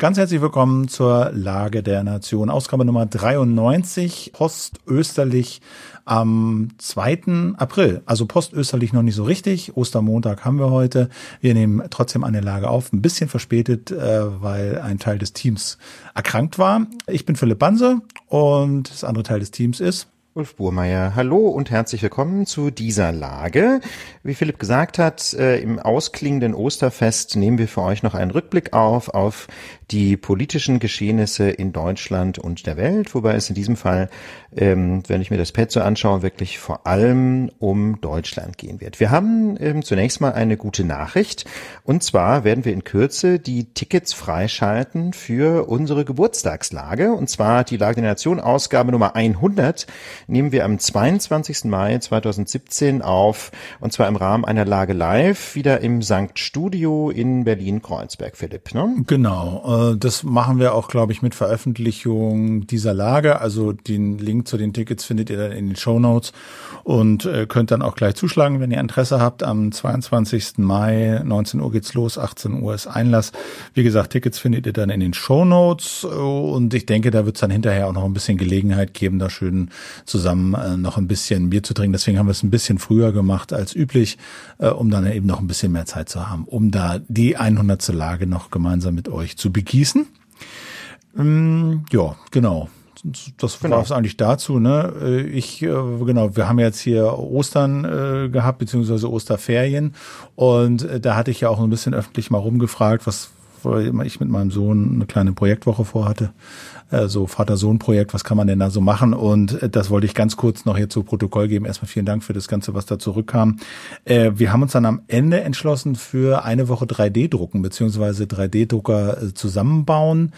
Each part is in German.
Ganz herzlich willkommen zur Lage der Nation, Ausgabe Nummer 93, postösterlich am 2. April. Also postösterlich noch nicht so richtig. Ostermontag haben wir heute. Wir nehmen trotzdem eine Lage auf, ein bisschen verspätet, äh, weil ein Teil des Teams erkrankt war. Ich bin Philipp Banse und das andere Teil des Teams ist Ulf Burmeier, hallo und herzlich willkommen zu dieser Lage. Wie Philipp gesagt hat, äh, im ausklingenden Osterfest nehmen wir für euch noch einen Rückblick auf, auf die politischen Geschehnisse in Deutschland und der Welt, wobei es in diesem Fall, ähm, wenn ich mir das Pad so anschaue, wirklich vor allem um Deutschland gehen wird. Wir haben ähm, zunächst mal eine gute Nachricht und zwar werden wir in Kürze die Tickets freischalten für unsere Geburtstagslage und zwar die Lage der Nation Ausgabe Nummer 100 nehmen wir am 22. Mai 2017 auf und zwar im Rahmen einer Lage live wieder im Sankt Studio in Berlin-Kreuzberg, Philipp. Ne? Genau das machen wir auch, glaube ich, mit Veröffentlichung dieser Lage. Also den Link zu den Tickets findet ihr dann in den Show Notes und äh, könnt dann auch gleich zuschlagen, wenn ihr Interesse habt. Am 22. Mai, 19 Uhr geht's los, 18 Uhr ist Einlass. Wie gesagt, Tickets findet ihr dann in den Show Notes und ich denke, da wird's dann hinterher auch noch ein bisschen Gelegenheit geben, da schön zusammen äh, noch ein bisschen Bier zu trinken. Deswegen haben wir es ein bisschen früher gemacht als üblich, um dann eben noch ein bisschen mehr Zeit zu haben, um da die 100. Lage noch gemeinsam mit euch zu begehen gießen. Ähm, ja, genau. Das genau. war es eigentlich dazu. Ne? Äh, ich, äh, genau, wir haben jetzt hier Ostern äh, gehabt, beziehungsweise Osterferien. Und da hatte ich ja auch ein bisschen öffentlich mal rumgefragt, was ich mit meinem Sohn eine kleine Projektwoche vorhatte äh, so Vater-Sohn-Projekt, was kann man denn da so machen? Und äh, das wollte ich ganz kurz noch hier zu Protokoll geben. Erstmal vielen Dank für das Ganze, was da zurückkam. Äh, wir haben uns dann am Ende entschlossen für eine Woche 3D-Drucken beziehungsweise 3D-Drucker äh, zusammenbauen,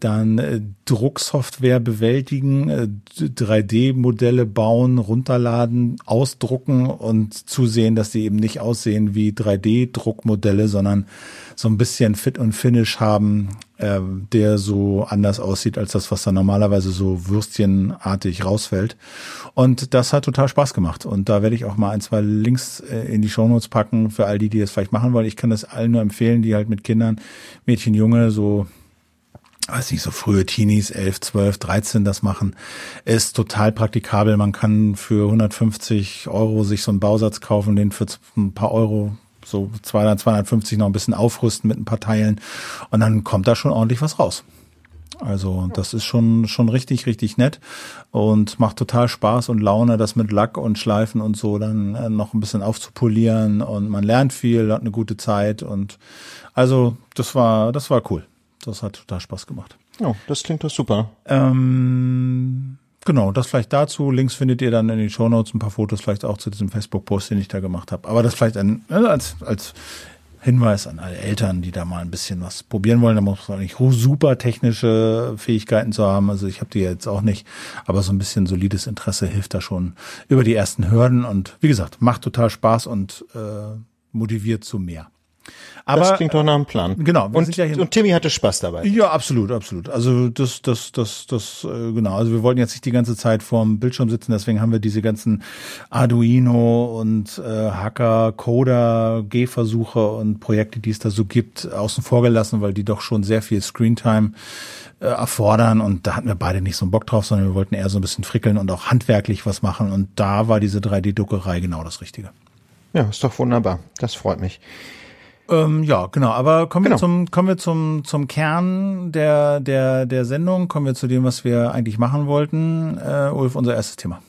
dann Drucksoftware bewältigen, äh, 3D-Modelle bauen, runterladen, ausdrucken und zusehen, dass die eben nicht aussehen wie 3D-Druckmodelle, sondern so ein bisschen Fit und Finish haben, äh, der so anders aussieht als das, was da normalerweise so würstchenartig rausfällt. Und das hat total Spaß gemacht. Und da werde ich auch mal ein, zwei Links äh, in die Shownotes packen für all die, die das vielleicht machen wollen. Ich kann das allen nur empfehlen, die halt mit Kindern, Mädchen, Junge, so weiß nicht, so frühe Teenies, 11, 12, 13 das machen, ist total praktikabel. Man kann für 150 Euro sich so einen Bausatz kaufen, den für ein paar Euro so 200, 250 noch ein bisschen aufrüsten mit ein paar Teilen und dann kommt da schon ordentlich was raus. Also das ist schon schon richtig richtig nett und macht total Spaß und Laune, das mit Lack und Schleifen und so dann äh, noch ein bisschen aufzupolieren und man lernt viel, hat eine gute Zeit und also das war das war cool. Das hat total Spaß gemacht. Ja, das klingt doch super. Ähm, Genau, das vielleicht dazu. Links findet ihr dann in den Shownotes ein paar Fotos, vielleicht auch zu diesem Facebook-Post, den ich da gemacht habe. Aber das vielleicht ein, äh, als, als Hinweis an alle Eltern, die da mal ein bisschen was probieren wollen. Da muss man nicht super technische Fähigkeiten zu haben. Also ich habe die jetzt auch nicht, aber so ein bisschen solides Interesse hilft da schon über die ersten Hürden. Und wie gesagt, macht total Spaß und äh, motiviert zu mehr. Aber, das klingt doch nach einem Plan. Genau. Und, ja und Timmy hatte Spaß dabei. Ja, absolut, absolut. Also das, das, das, das, äh, genau. Also wir wollten jetzt nicht die ganze Zeit vorm Bildschirm sitzen, deswegen haben wir diese ganzen Arduino und äh, Hacker, Coder, Gehversuche und Projekte, die es da so gibt, außen vor gelassen, weil die doch schon sehr viel Screentime äh, erfordern und da hatten wir beide nicht so einen Bock drauf, sondern wir wollten eher so ein bisschen frickeln und auch handwerklich was machen und da war diese 3D-Druckerei genau das Richtige. Ja, ist doch wunderbar. Das freut mich. Ähm, ja, genau. Aber kommen genau. wir zum kommen wir zum zum Kern der der der Sendung. Kommen wir zu dem, was wir eigentlich machen wollten. Äh, Ulf, unser erstes Thema.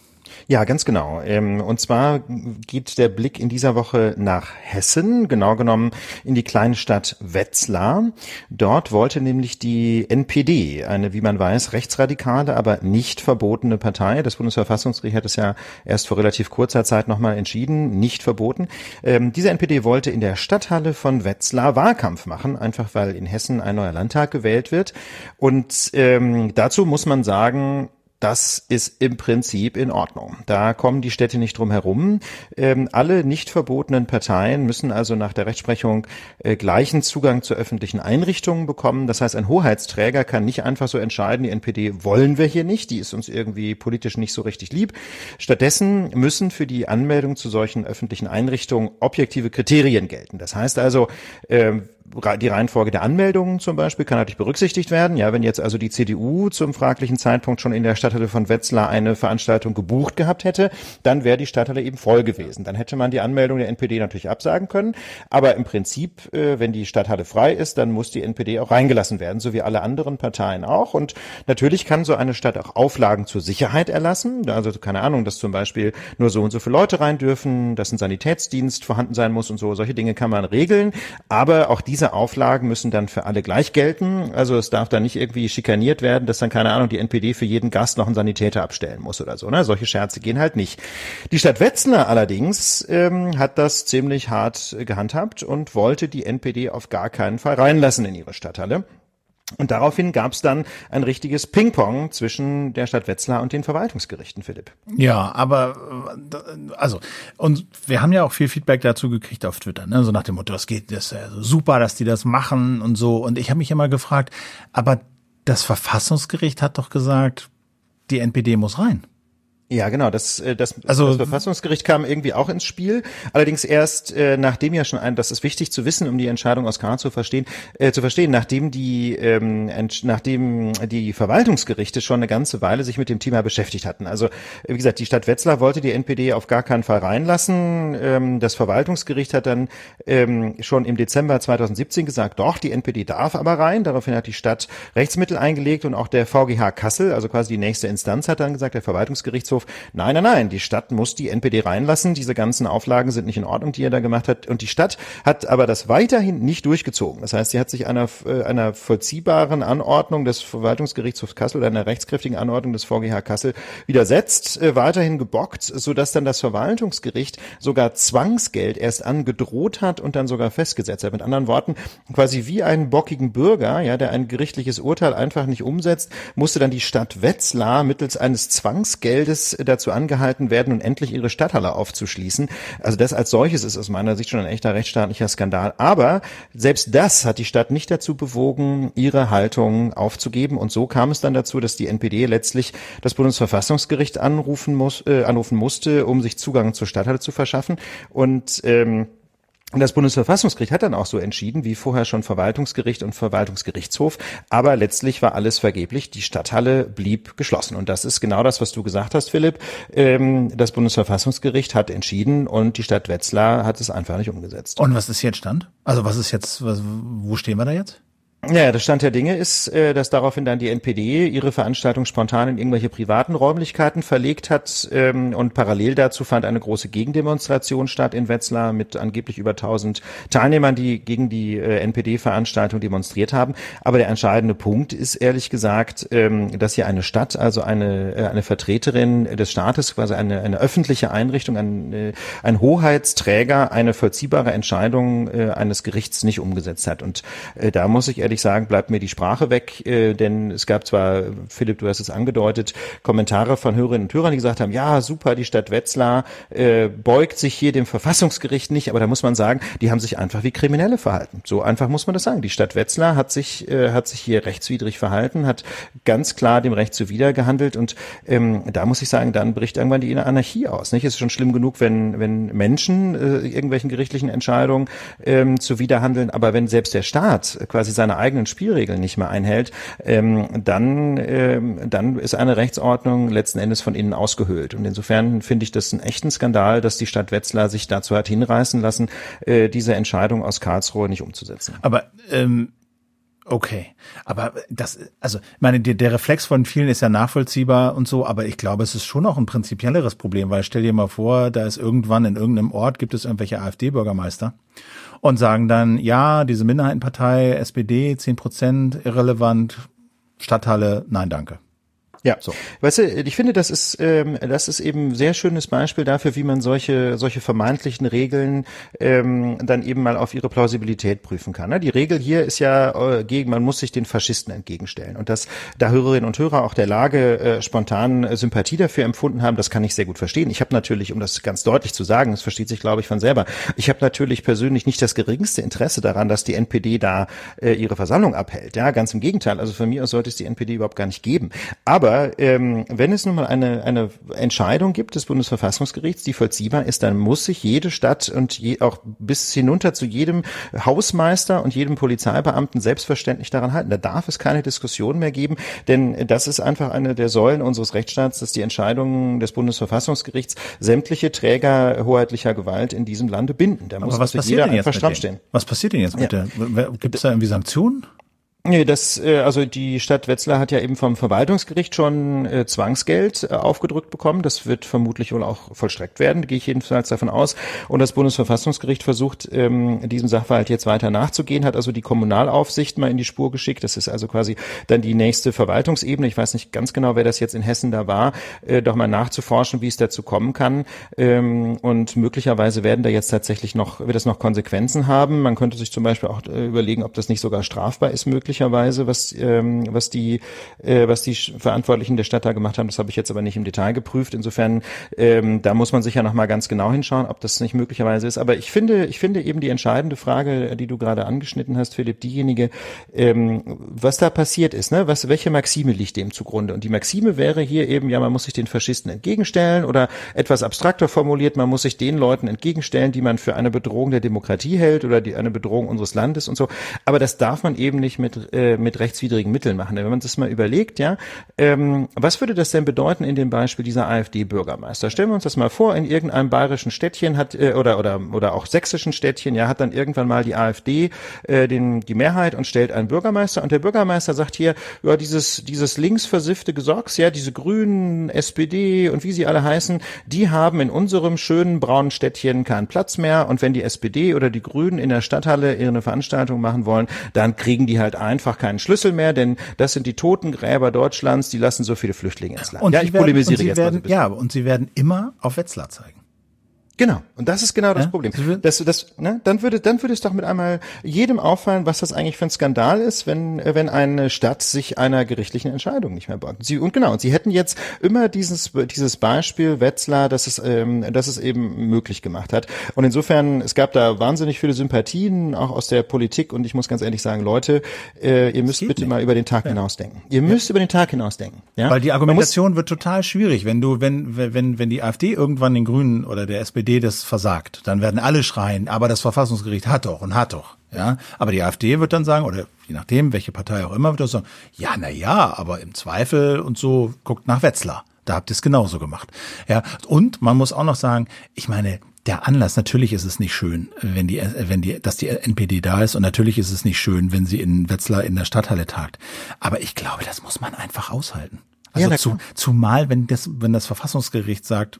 Ja, ganz genau. Ähm, und zwar geht der Blick in dieser Woche nach Hessen, genau genommen in die kleine Stadt Wetzlar. Dort wollte nämlich die NPD, eine, wie man weiß, rechtsradikale, aber nicht verbotene Partei, das Bundesverfassungsgericht hat es ja erst vor relativ kurzer Zeit nochmal entschieden, nicht verboten. Ähm, diese NPD wollte in der Stadthalle von Wetzlar Wahlkampf machen, einfach weil in Hessen ein neuer Landtag gewählt wird. Und ähm, dazu muss man sagen, das ist im Prinzip in Ordnung. Da kommen die Städte nicht drum herum. Ähm, alle nicht verbotenen Parteien müssen also nach der Rechtsprechung äh, gleichen Zugang zu öffentlichen Einrichtungen bekommen. Das heißt, ein Hoheitsträger kann nicht einfach so entscheiden, die NPD wollen wir hier nicht, die ist uns irgendwie politisch nicht so richtig lieb. Stattdessen müssen für die Anmeldung zu solchen öffentlichen Einrichtungen objektive Kriterien gelten. Das heißt also, äh, die Reihenfolge der Anmeldungen zum Beispiel kann natürlich berücksichtigt werden. Ja, wenn jetzt also die CDU zum fraglichen Zeitpunkt schon in der Stadthalle von Wetzlar eine Veranstaltung gebucht gehabt hätte, dann wäre die Stadthalle eben voll gewesen. Dann hätte man die Anmeldung der NPD natürlich absagen können. Aber im Prinzip, äh, wenn die Stadthalle frei ist, dann muss die NPD auch reingelassen werden, so wie alle anderen Parteien auch. Und natürlich kann so eine Stadt auch Auflagen zur Sicherheit erlassen. Also keine Ahnung, dass zum Beispiel nur so und so viele Leute rein dürfen, dass ein Sanitätsdienst vorhanden sein muss und so. Solche Dinge kann man regeln. Aber auch diese Auflagen müssen dann für alle gleich gelten. Also es darf dann nicht irgendwie schikaniert werden, dass dann keine Ahnung die NPD für jeden Gast noch einen Sanitäter abstellen muss oder so. Ne? Solche Scherze gehen halt nicht. Die Stadt Wetzlar allerdings ähm, hat das ziemlich hart gehandhabt und wollte die NPD auf gar keinen Fall reinlassen in ihre Stadthalle. Und daraufhin gab es dann ein richtiges Ping-Pong zwischen der Stadt Wetzlar und den Verwaltungsgerichten, Philipp. Ja, aber also und wir haben ja auch viel Feedback dazu gekriegt auf Twitter, ne? so nach dem Motto, das geht, das ist super, dass die das machen und so. Und ich habe mich immer gefragt, aber das Verfassungsgericht hat doch gesagt, die NPD muss rein. Ja, genau. Das, äh, das, also, das Verfassungsgericht kam irgendwie auch ins Spiel. Allerdings erst äh, nachdem ja schon ein, das ist wichtig zu wissen, um die Entscheidung aus Karl zu verstehen, äh, zu verstehen, nachdem die, ähm, nachdem die Verwaltungsgerichte schon eine ganze Weile sich mit dem Thema beschäftigt hatten. Also wie gesagt, die Stadt Wetzlar wollte die NPD auf gar keinen Fall reinlassen. Ähm, das Verwaltungsgericht hat dann ähm, schon im Dezember 2017 gesagt, doch, die NPD darf aber rein. Daraufhin hat die Stadt Rechtsmittel eingelegt und auch der VGH Kassel, also quasi die nächste Instanz, hat dann gesagt, der Verwaltungsgerichtshof Gerichtshof, nein, nein, nein, die Stadt muss die NPD reinlassen, diese ganzen Auflagen sind nicht in Ordnung, die er da gemacht hat. Und die Stadt hat aber das weiterhin nicht durchgezogen. Das heißt, sie hat sich einer, äh, einer vollziehbaren Anordnung des Verwaltungsgerichtshofs Kassel einer rechtskräftigen Anordnung des VGH Kassel widersetzt, äh, weiterhin gebockt, sodass dann das Verwaltungsgericht sogar Zwangsgeld erst angedroht hat und dann sogar festgesetzt hat. Mit anderen Worten, quasi wie einen bockigen Bürger, ja, der ein gerichtliches Urteil einfach nicht umsetzt, musste dann die Stadt Wetzlar mittels eines Zwangsgeldes dazu angehalten werden und endlich ihre Stadthalle aufzuschließen. Also das als solches ist aus meiner Sicht schon ein echter rechtsstaatlicher Skandal. Aber selbst das hat die Stadt nicht dazu bewogen, ihre Haltung aufzugeben. Und so kam es dann dazu, dass die NPD letztlich das Bundesverfassungsgericht anrufen muss, äh, anrufen musste, um sich Zugang zur Stadthalle zu verschaffen. Und ähm, und das Bundesverfassungsgericht hat dann auch so entschieden, wie vorher schon Verwaltungsgericht und Verwaltungsgerichtshof. Aber letztlich war alles vergeblich. Die Stadthalle blieb geschlossen. Und das ist genau das, was du gesagt hast, Philipp. Ähm, das Bundesverfassungsgericht hat entschieden und die Stadt Wetzlar hat es einfach nicht umgesetzt. Und was ist jetzt Stand? Also was ist jetzt, wo stehen wir da jetzt? Ja, der Stand der Dinge ist, äh, dass daraufhin dann die NPD ihre Veranstaltung spontan in irgendwelche privaten Räumlichkeiten verlegt hat ähm, und parallel dazu fand eine große Gegendemonstration statt in Wetzlar mit angeblich über 1000 Teilnehmern, die gegen die äh, NPD-Veranstaltung demonstriert haben. Aber der entscheidende Punkt ist ehrlich gesagt, ähm, dass hier eine Stadt, also eine, äh, eine Vertreterin des Staates, quasi eine, eine öffentliche Einrichtung, ein, ein Hoheitsträger eine vollziehbare Entscheidung eines Gerichts nicht umgesetzt hat. Und da muss ich ehrlich sagen, bleibt mir die Sprache weg, äh, denn es gab zwar, Philipp, du hast es angedeutet, Kommentare von Hörerinnen und Hörern, die gesagt haben, ja, super, die Stadt Wetzlar äh, beugt sich hier dem Verfassungsgericht nicht, aber da muss man sagen, die haben sich einfach wie Kriminelle verhalten. So einfach muss man das sagen. Die Stadt Wetzlar hat sich, äh, hat sich hier rechtswidrig verhalten, hat ganz klar dem Recht zuwider gehandelt und ähm, da muss ich sagen, dann bricht irgendwann die Anarchie aus. Nicht? Es ist schon schlimm genug, wenn, wenn Menschen äh, irgendwelchen gerichtlichen Entscheidungen ähm, zuwiderhandeln, aber wenn selbst der Staat quasi seine eigenen Spielregeln nicht mehr einhält, ähm, dann, ähm, dann ist eine Rechtsordnung letzten Endes von innen ausgehöhlt. Und insofern finde ich das einen echten Skandal, dass die Stadt Wetzlar sich dazu hat hinreißen lassen, äh, diese Entscheidung aus Karlsruhe nicht umzusetzen. Aber ähm Okay, aber das, also, meine, der, der Reflex von vielen ist ja nachvollziehbar und so, aber ich glaube, es ist schon noch ein prinzipielleres Problem, weil stell dir mal vor, da ist irgendwann in irgendeinem Ort gibt es irgendwelche AfD-Bürgermeister und sagen dann, ja, diese Minderheitenpartei, SPD, zehn Prozent, irrelevant, Stadthalle, nein, danke. Ja, so. Weißt du, ich finde, das ist, ähm, das ist eben ein sehr schönes Beispiel dafür, wie man solche, solche vermeintlichen Regeln ähm, dann eben mal auf ihre Plausibilität prüfen kann. Ne? Die Regel hier ist ja äh, gegen, man muss sich den Faschisten entgegenstellen. Und dass da Hörerinnen und Hörer auch der Lage äh, spontan äh, Sympathie dafür empfunden haben, das kann ich sehr gut verstehen. Ich habe natürlich, um das ganz deutlich zu sagen, das versteht sich, glaube ich, von selber, ich habe natürlich persönlich nicht das geringste Interesse daran, dass die NPD da äh, ihre Versammlung abhält. Ja, ganz im Gegenteil. Also von mir aus sollte es die NPD überhaupt gar nicht geben. Aber Aber ähm, wenn es nun mal eine, eine Entscheidung gibt des Bundesverfassungsgerichts, die vollziehbar ist, dann muss sich jede Stadt und je, auch bis hinunter zu jedem Hausmeister und jedem Polizeibeamten selbstverständlich daran halten. Da darf es keine Diskussion mehr geben, denn das ist einfach eine der Säulen unseres Rechtsstaats, dass die Entscheidungen des Bundesverfassungsgerichts sämtliche Träger hoheitlicher Gewalt in diesem Lande binden. Da muss was also jeder einfach stramm stehen. Was passiert denn jetzt mit ja. der? Gibt es da irgendwie Sanktionen? Nee, das, äh, also die Stadt Wetzlar hat ja eben vom Verwaltungsgericht schon äh, Zwangsgeld äh, aufgedrückt bekommen. Das wird vermutlich wohl auch vollstreckt werden, gehe ich jedenfalls davon aus. Und das Bundesverfassungsgericht versucht, ähm, diesem Sachverhalt jetzt weiter nachzugehen, hat also die Kommunalaufsicht mal in die Spur geschickt. Das ist also quasi dann die nächste Verwaltungsebene. Ich weiß nicht ganz genau, wer das jetzt in Hessen da war, doch mal nachzuforschen, wie es dazu kommen kann. Ähm, und möglicherweise werden da jetzt tatsächlich noch, wird es noch Konsequenzen haben. Man könnte sich zum Beispiel auch überlegen, ob das nicht sogar strafbar ist möglich möglicherweise, was, ähm, was die, äh, was die Verantwortlichen der Stadt da gemacht haben. Das habe ich jetzt aber nicht im Detail geprüft. Insofern, ähm, da muss man sicher noch mal ganz genau hinschauen, ob das nicht möglicherweise ist. Aber ich finde, ich finde eben die entscheidende Frage, die du gerade angeschnitten hast, Philipp, diejenige, ähm, was da passiert ist, ne? Was, welche Maxime liegt dem zugrunde? Und die Maxime wäre hier eben, ja, man muss sich den Faschisten entgegenstellen oder etwas abstrakter formuliert, man muss sich den Leuten entgegenstellen, die man für eine Bedrohung der Demokratie hält oder die eine Bedrohung unseres Landes und so. Aber das darf man eben nicht mit äh, mit rechtswidrigen Mitteln machen. Wenn man das mal überlegt, ja, ähm, was würde das denn bedeuten in dem Beispiel dieser AfD-Bürgermeister? Stellen wir uns das mal vor, in irgendeinem bayerischen Städtchen hat äh, oder oder oder auch sächsischen Städtchen, ja, hat dann irgendwann mal die AfD äh, den die Mehrheit und stellt einen Bürgermeister und der Bürgermeister sagt hier, ja, dieses dieses linksversiffte Gesocks, ja, diese Grünen, SPD und wie sie alle heißen, die haben in unserem schönen braunen Städtchen keinen Platz mehr und wenn die SPD oder die Grünen in der Stadthalle ihre Veranstaltung machen wollen, dann kriegen die halt ein einfach keinen Schlüssel mehr, denn das sind die Totengräber Deutschlands, die lassen so viele Flüchtlinge ins Land. Und ja, ich werden, polemisiere jetzt werden, mal so Ja, und sie werden immer auf Wetzlar zeigen. Genau. Und das ist genau das ja? Problem. Das, das, ne? Dann würde, dann würde es doch mit einmal jedem auffallen, was das eigentlich für ein Skandal ist, wenn, wenn eine Stadt sich einer gerichtlichen Entscheidung nicht mehr beugt. Sie, und genau, und sie hätten jetzt immer dieses, dieses Beispiel Wetzlar, dass es, ähm, dass es eben möglich gemacht hat. Und insofern, es gab da wahnsinnig viele Sympathien, auch aus der Politik. Und ich muss ganz ehrlich sagen, Leute, äh, ihr müsst bitte nicht. mal über den Tag ja. hinausdenken. Ihr müsst ja. über den Tag hinausdenken. Ja? Weil die Argumentation wird total schwierig, wenn du, wenn, wenn, wenn die AfD irgendwann den Grünen oder der SPD AfD das versagt, dann werden alle schreien, aber das Verfassungsgericht hat doch und hat doch. Ja, aber die AfD wird dann sagen, oder je nachdem, welche Partei auch immer, wird das sagen, ja, na ja, aber im Zweifel und so guckt nach Wetzlar. Da habt ihr es genauso gemacht. Ja, und man muss auch noch sagen, ich meine, der Anlass, natürlich ist es nicht schön, wenn die, wenn die, dass die NPD da ist und natürlich ist es nicht schön, wenn sie in Wetzlar in der Stadthalle tagt. Aber ich glaube, das muss man einfach aushalten. Also ja, zu, zumal, wenn das, wenn das Verfassungsgericht sagt,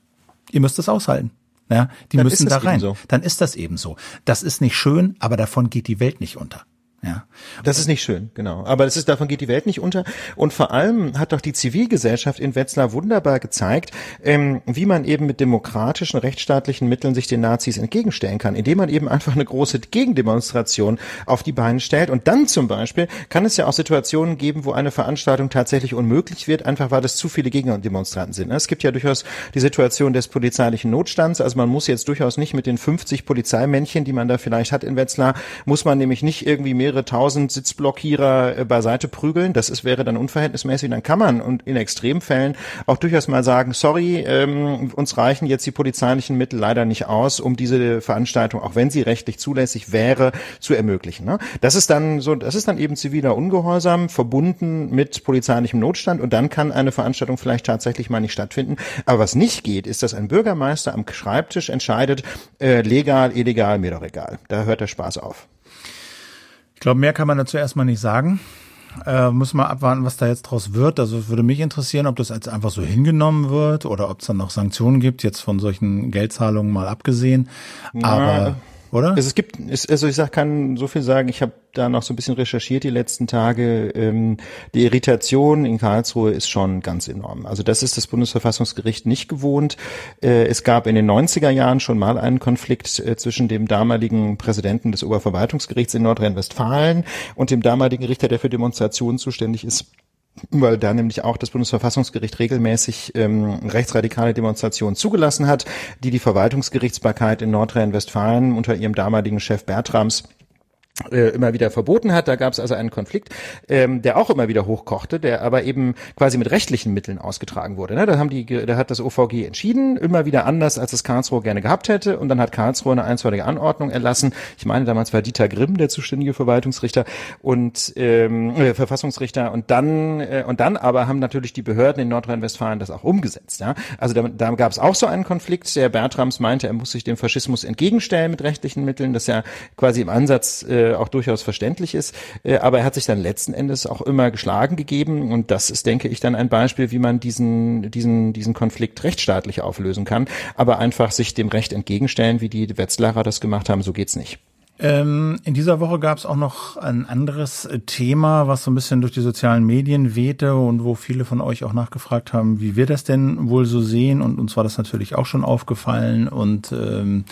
ihr müsst es aushalten. Ja, die dann müssen da rein. So. Dann ist das eben so. Das ist nicht schön, aber davon geht die Welt nicht unter. Ja. Das ist nicht schön, genau. Aber das ist, davon geht die Welt nicht unter. Und vor allem hat doch die Zivilgesellschaft in Wetzlar wunderbar gezeigt, ähm, wie man eben mit demokratischen, rechtsstaatlichen Mitteln sich den Nazis entgegenstellen kann, indem man eben einfach eine große Gegendemonstration auf die Beine stellt. Und dann zum Beispiel kann es ja auch Situationen geben, wo eine Veranstaltung tatsächlich unmöglich wird, einfach weil es zu viele Gegendemonstranten sind. Es gibt ja durchaus die Situation des polizeilichen Notstands. Also man muss jetzt durchaus nicht mit den 50 Polizeimännchen, die man da vielleicht hat in Wetzlar, muss man nämlich nicht irgendwie mehr mehrere tausend Sitzblockierer äh, beiseite prügeln. Das ist, wäre dann unverhältnismäßig. Dann kann man und in Extremfällen auch durchaus mal sagen, sorry, ähm, uns reichen jetzt die polizeilichen Mittel leider nicht aus, um diese Veranstaltung, auch wenn sie rechtlich zulässig wäre, zu ermöglichen. Ne? Das ist dann so, das ist dann eben ziviler Ungehorsam verbunden mit polizeilichem Notstand und dann kann eine Veranstaltung vielleicht tatsächlich mal nicht stattfinden. Aber was nicht geht, ist, dass ein Bürgermeister am Schreibtisch entscheidet, äh, legal, illegal, mir doch egal. Da hört der Spaß auf. Ich glaube, mehr kann man dazu erstmal nicht sagen. Äh, muss mal abwarten, was da jetzt draus wird. Also würde mich interessieren, ob das jetzt einfach so hingenommen wird oder ob es dann noch Sanktionen gibt, jetzt von solchen Geldzahlungen mal abgesehen. Aber oder? Also es gibt, also ich sag, kann so viel sagen, ich habe da noch so ein bisschen recherchiert die letzten Tage. Ähm, die Irritation in Karlsruhe ist schon ganz enorm. Also das ist das Bundesverfassungsgericht nicht gewohnt. Äh, es gab in den 90er Jahren schon mal einen Konflikt äh, zwischen dem damaligen Präsidenten des Oberverwaltungsgerichts in Nordrhein-Westfalen und dem damaligen Richter, der für Demonstrationen zuständig ist weil da nämlich auch das Bundesverfassungsgericht regelmäßig ähm, rechtsradikale Demonstrationen zugelassen hat, die die Verwaltungsgerichtsbarkeit in Nordrhein-Westfalen unter ihrem damaligen Chef Bertrams äh, immer wieder verboten hat. Da gab es also einen Konflikt, ähm, der auch immer wieder hochkochte, der aber eben quasi mit rechtlichen Mitteln ausgetragen wurde. Ne? Da haben die, da hat das OVG entschieden, immer wieder anders, als es Karlsruhe gerne gehabt hätte. Und dann hat Karlsruhe eine einstweilige Anordnung erlassen. Ich meine, damals war Dieter Grimm der zuständige Verwaltungsrichter und ähm, äh, Verfassungsrichter. Und dann äh, und dann aber haben natürlich die Behörden in Nordrhein-Westfalen das auch umgesetzt. Ja? Also da, da gab es auch so einen Konflikt. Der Bertrams meinte, er muss sich dem Faschismus entgegenstellen mit rechtlichen Mitteln. Das ja quasi im Ansatz äh, auch durchaus verständlich ist. Äh, aber er hat sich dann letzten Endes auch immer geschlagen gegeben und das ist, denke ich, dann ein Beispiel, wie man diesen, diesen, diesen Konflikt rechtsstaatlich auflösen kann. Aber einfach sich dem Recht entgegenstellen, wie die Wetzlarer das gemacht haben, so geht's nicht. Ähm, in dieser Woche gab es auch noch ein anderes äh, Thema, was so ein bisschen durch die sozialen Medien wehte und wo viele von euch auch nachgefragt haben, wie wir das denn wohl so sehen. Und uns war das natürlich auch schon aufgefallen. Und ähm,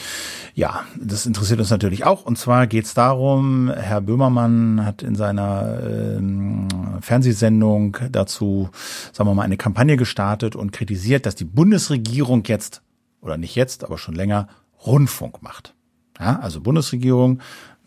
ja, das interessiert uns natürlich auch. Und zwar geht es darum, Herr Böhmermann hat in seiner ähm, Fernsehsendung dazu, sagen wir mal, eine Kampagne gestartet und kritisiert, dass die Bundesregierung jetzt, oder nicht jetzt, aber schon länger, Rundfunk macht. Ja, also Bundesregierung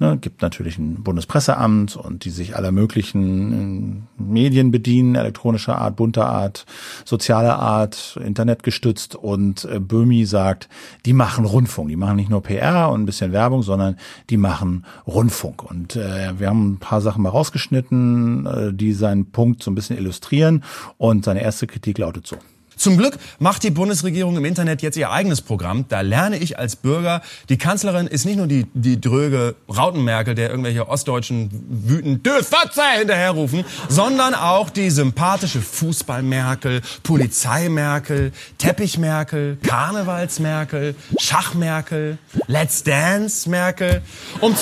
ne, gibt natürlich ein Bundespresseamt und die sich aller möglichen äh, Medien bedienen, elektronischer Art, bunter Art, sozialer Art, internetgestützt und äh, Böhmi sagt, die machen Rundfunk, die machen nicht nur PR und ein bisschen Werbung, sondern die machen Rundfunk. Und äh, wir haben ein paar Sachen mal rausgeschnitten, äh, die seinen Punkt so ein bisschen illustrieren und seine erste Kritik lautet so. Zum Glück macht die Bundesregierung im Internet jetzt ihr eigenes Programm. Da lerne ich als Bürger, die Kanzlerin ist nicht nur die, die dröge Rautenmerkel, der irgendwelche Ostdeutschen wütend Dö Fotze hinterherrufen, sondern auch die sympathische Fußballmerkel, Polizeimerkel, Teppichmerkel, Karnevalsmerkel, Schachmerkel, Let's Dance Merkel. Um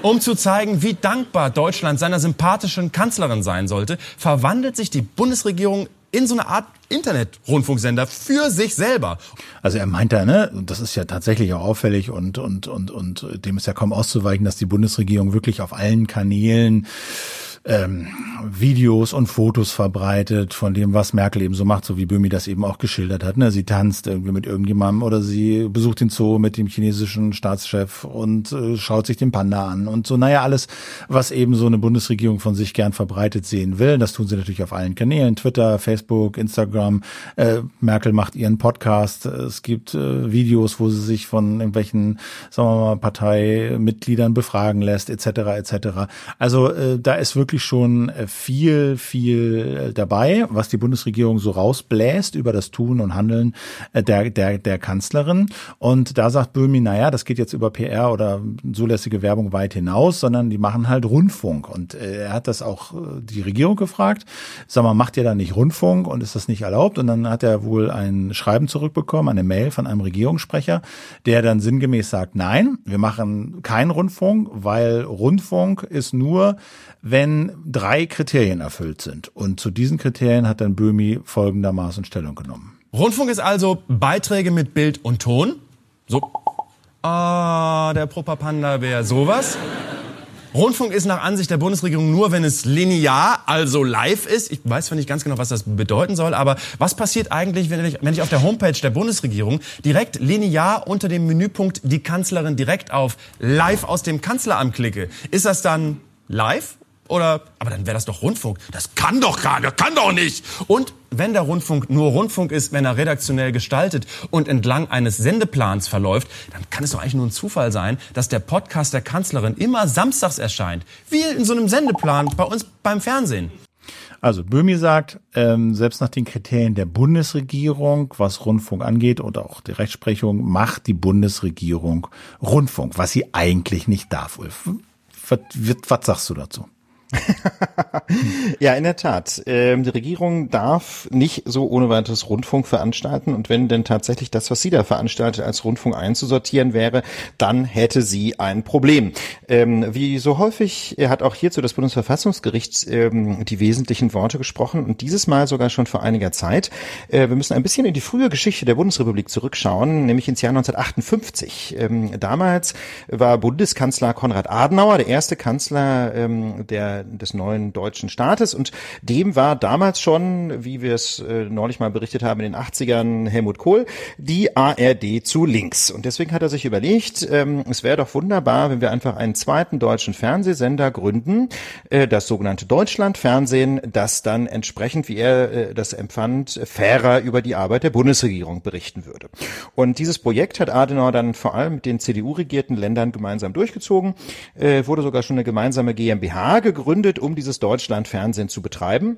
um zu zeigen, wie dankbar Deutschland seiner sympathischen Kanzlerin sein sollte, verwandelt sich die Bundesregierung in so eine Art Internet-Rundfunksender für sich selber. Also er meint da, ne, das ist ja tatsächlich auch auffällig und, und, und, und dem ist ja kaum auszuweichen, dass die Bundesregierung wirklich auf allen Kanälen ähm, Videos und Fotos verbreitet von dem, was Merkel eben so macht, so wie Böhmi das eben auch geschildert hat. Ne? Sie tanzt irgendwie mit irgendjemandem oder sie besucht den Zoo mit dem chinesischen Staatschef und äh, schaut sich den Panda an und so. Naja, alles, was eben so eine Bundesregierung von sich gern verbreitet sehen will. Das tun sie natürlich auf allen Kanälen, Twitter, Facebook, Instagram. Äh, Merkel macht ihren Podcast. Es gibt äh, Videos, wo sie sich von irgendwelchen, sagen wir mal, Parteimitgliedern befragen lässt, etc. etc. Also äh, da ist wirklich wirklich schon äh, viel, viel äh, dabei, was die Bundesregierung so rausbläst über das Tun und Handeln äh, der, der, der Kanzlerin. Und da sagt Böhmi, naja, das geht jetzt über PR oder zulässige Werbung weit hinaus, sondern die machen halt Rundfunk. Und er hat das auch die Regierung gefragt, sag mal, macht ihr da nicht Rundfunk und ist das nicht erlaubt? Und dann hat er wohl ein Schreiben zurückbekommen, eine Mail von einem Regierungssprecher, der dann sinngemäß sagt, nein, wir machen keinen Rundfunk, weil Rundfunk ist nur, wenn drei Kriterien erfüllt sind. Und zu diesen Kriterien hat dann Böhmi folgendermaßen Stellung genommen. Rundfunk ist also Beiträge mit Bild und Ton. So. Ah, der Propaganda wäre sowas. Rundfunk ist nach Ansicht der Bundesregierung nur, wenn es linear, also live ist. Ich weiß zwar nicht ganz genau, was das bedeuten soll, aber was passiert eigentlich, wenn ich, wenn ich auf der Homepage der Bundesregierung direkt linear unter dem Menüpunkt die Kanzlerin direkt auf live aus dem Kanzleramt klicke? Ist das dann live oder, aber dann wäre das doch Rundfunk. Das kann doch gar, das kann doch nicht. Und wenn der Rundfunk nur Rundfunk ist, wenn er redaktionell gestaltet und entlang eines Sendeplans verläuft, dann kann es doch eigentlich nur ein Zufall sein, dass der Podcast der Kanzlerin immer samstags erscheint. Wie in so einem Sendeplan bei uns beim Fernsehen. Also Böhmi sagt, ähm, selbst nach den Kriterien der Bundesregierung, was Rundfunk angeht und auch die Rechtsprechung, macht die Bundesregierung Rundfunk, was sie eigentlich nicht darf, Ulf. Was, was sagst du dazu? ja, in der Tat. Ähm, die Regierung darf nicht so ohne weiteres Rundfunk veranstalten. Und wenn denn tatsächlich das, was sie da veranstaltet, als Rundfunk einzusortieren wäre, dann hätte sie ein Problem. Ähm, wie so häufig hat auch hierzu das Bundesverfassungsgericht ähm, die wesentlichen Worte gesprochen und dieses Mal sogar schon vor einiger Zeit. Äh, wir müssen ein bisschen in die frühe Geschichte der Bundesrepublik zurückschauen, nämlich ins Jahr 1958. Ähm, damals war Bundeskanzler Konrad Adenauer der erste Kanzler ähm, der des neuen deutschen Staates. Und dem war damals schon, wie wir es äh, neulich mal berichtet haben, in den 80ern Helmut Kohl, die ARD zu links. Und deswegen hat er sich überlegt, ähm, es wäre doch wunderbar, wenn wir einfach einen zweiten deutschen Fernsehsender gründen, äh, das sogenannte Deutschlandfernsehen, das dann entsprechend, wie er äh, das empfand, fairer über die Arbeit der Bundesregierung berichten würde. Und dieses Projekt hat Adenauer dann vor allem mit den CDU-regierten Ländern gemeinsam durchgezogen, äh, wurde sogar schon eine gemeinsame GmbH gegründet, um dieses Deutschlandfernsehen zu betreiben.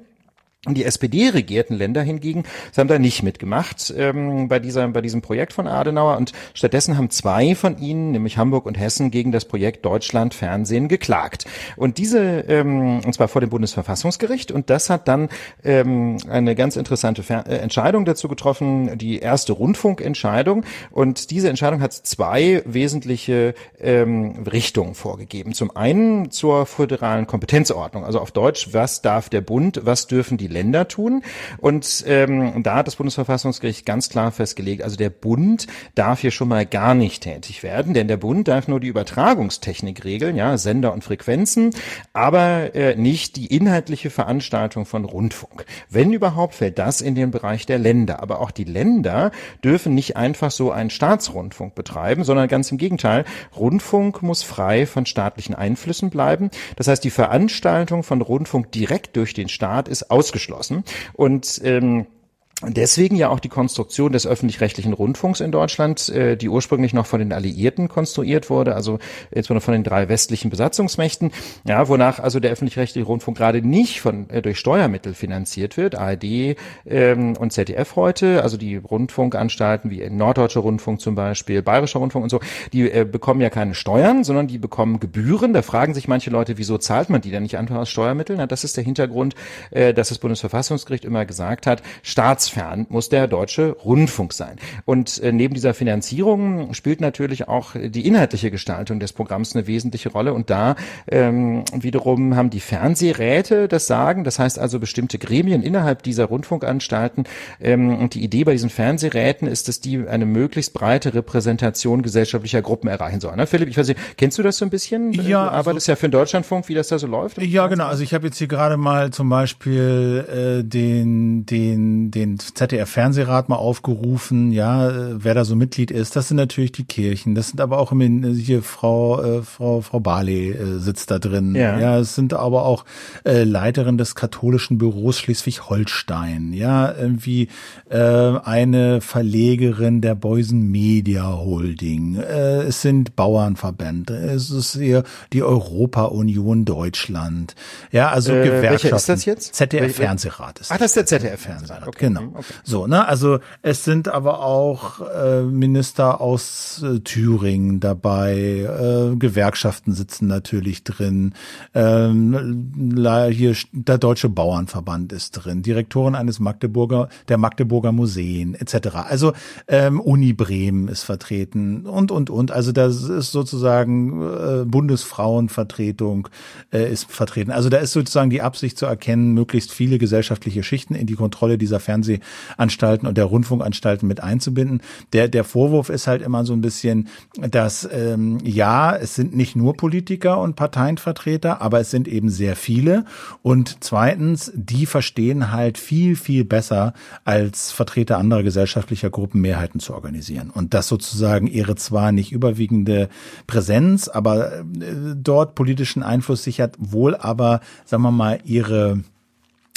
Die SPD-regierten Länder hingegen. Haben da nicht mitgemacht ähm, bei, dieser, bei diesem Projekt von Adenauer. Und stattdessen haben zwei von ihnen, nämlich Hamburg und Hessen, gegen das Projekt Deutschland Fernsehen geklagt. Und diese, ähm, und zwar vor dem Bundesverfassungsgericht. Und das hat dann ähm, eine ganz interessante Fer äh, Entscheidung dazu getroffen, die erste Rundfunkentscheidung. Und diese Entscheidung hat zwei wesentliche ähm, Richtungen vorgegeben. Zum einen zur föderalen Kompetenzordnung, also auf Deutsch, was darf der Bund, was dürfen die Länder tun. Und ähm, da hat das Bundesverfassungsgericht ganz klar festgelegt, also der Bund darf hier schon mal gar nicht tätig werden, denn der Bund darf nur die Übertragungstechnik regeln, ja, Sender und Frequenzen, aber äh, nicht die inhaltliche Veranstaltung von Rundfunk. Wenn überhaupt, fällt das in den Bereich der Länder. Aber auch die Länder dürfen nicht einfach so einen Staatsrundfunk betreiben, sondern ganz im Gegenteil. Rundfunk muss frei von staatlichen Einflüssen bleiben. Das heißt, die Veranstaltung von Rundfunk direkt durch den Staat ist ausgeschlossen ausgeschlossen. Und ähm, Deswegen ja auch die Konstruktion des öffentlich-rechtlichen Rundfunks in Deutschland, äh, die ursprünglich noch von den Alliierten konstruiert wurde, also jetzt von den drei westlichen Besatzungsmächten, ja, wonach also der öffentlich-rechtliche Rundfunk gerade nicht von äh, durch Steuermittel finanziert wird, ARD ähm, und ZDF heute, also die Rundfunkanstalten wie Norddeutscher Rundfunk zum Beispiel, Bayerischer Rundfunk und so, die äh, bekommen ja keine Steuern, sondern die bekommen Gebühren. Da fragen sich manche Leute, wieso zahlt man die denn nicht einfach aus Steuermitteln? Na, das ist der Hintergrund, äh, dass das Bundesverfassungsgericht immer gesagt hat, Staats staatsfern muss der deutsche Rundfunk sein. Und äh, neben dieser Finanzierung spielt natürlich auch die inhaltliche Gestaltung des Programms eine wesentliche Rolle. Und da ähm, wiederum haben die Fernsehräte das Sagen. Das heißt also bestimmte Gremien innerhalb dieser Rundfunkanstalten. Ähm, und die Idee bei diesen Fernsehräten ist, dass die eine möglichst breite Repräsentation gesellschaftlicher Gruppen erreichen sollen. Ne? Philipp, ich weiß nicht, kennst du das so ein bisschen? Ja. Du arbeitest also, ja für den Deutschlandfunk, wie das da so läuft? Ja, genau. Also ich habe jetzt hier gerade mal zum Beispiel äh, den, den, den ZDF-Fernsehrat mal aufgerufen, ja, wer da so Mitglied ist. Das sind natürlich die Kirchen. Das sind aber auch immer hier Frau äh, Frau Frau Barley äh, sitzt da drin. Ja. ja, es sind aber auch äh, Leiterin des katholischen Büros Schleswig-Holstein. Ja, irgendwie äh, eine Verlegerin der Beusen Media Holding. Äh, es sind Bauernverbände. Es ist hier die Europa-Union Deutschland. Ja, also äh, Gewerkschaften. ist das jetzt? ZDF-Fernsehrat ist. Ach, das ist der ZDF-Fernsehrat. Okay. Genau. Okay. So, ne? Also es sind aber auch äh, Minister aus äh, Thüringen dabei, äh, Gewerkschaften sitzen natürlich drin, ähm, hier der Deutsche Bauernverband ist drin, Direktorin eines Magdeburger, der Magdeburger Museen etc. Also ähm, Uni Bremen ist vertreten und und und. Also das ist sozusagen äh, Bundesfrauenvertretung äh, ist vertreten. Also da ist sozusagen die Absicht zu erkennen, möglichst viele gesellschaftliche Schichten in die Kontrolle dieser Fernseh Fernsehanstalten und der Rundfunkanstalten mit einzubinden. Der, der Vorwurf ist halt immer so ein bisschen, dass ähm, ja, es sind nicht nur Politiker und Parteienvertreter, aber es sind eben sehr viele. Und zweitens, die verstehen halt viel, viel besser als Vertreter anderer gesellschaftlicher Gruppen Mehrheiten zu organisieren. Und das sozusagen ihre zwar nicht überwiegende Präsenz, aber äh, dort politischen Einfluss sichert, wohl aber, sagen wir mal, ihre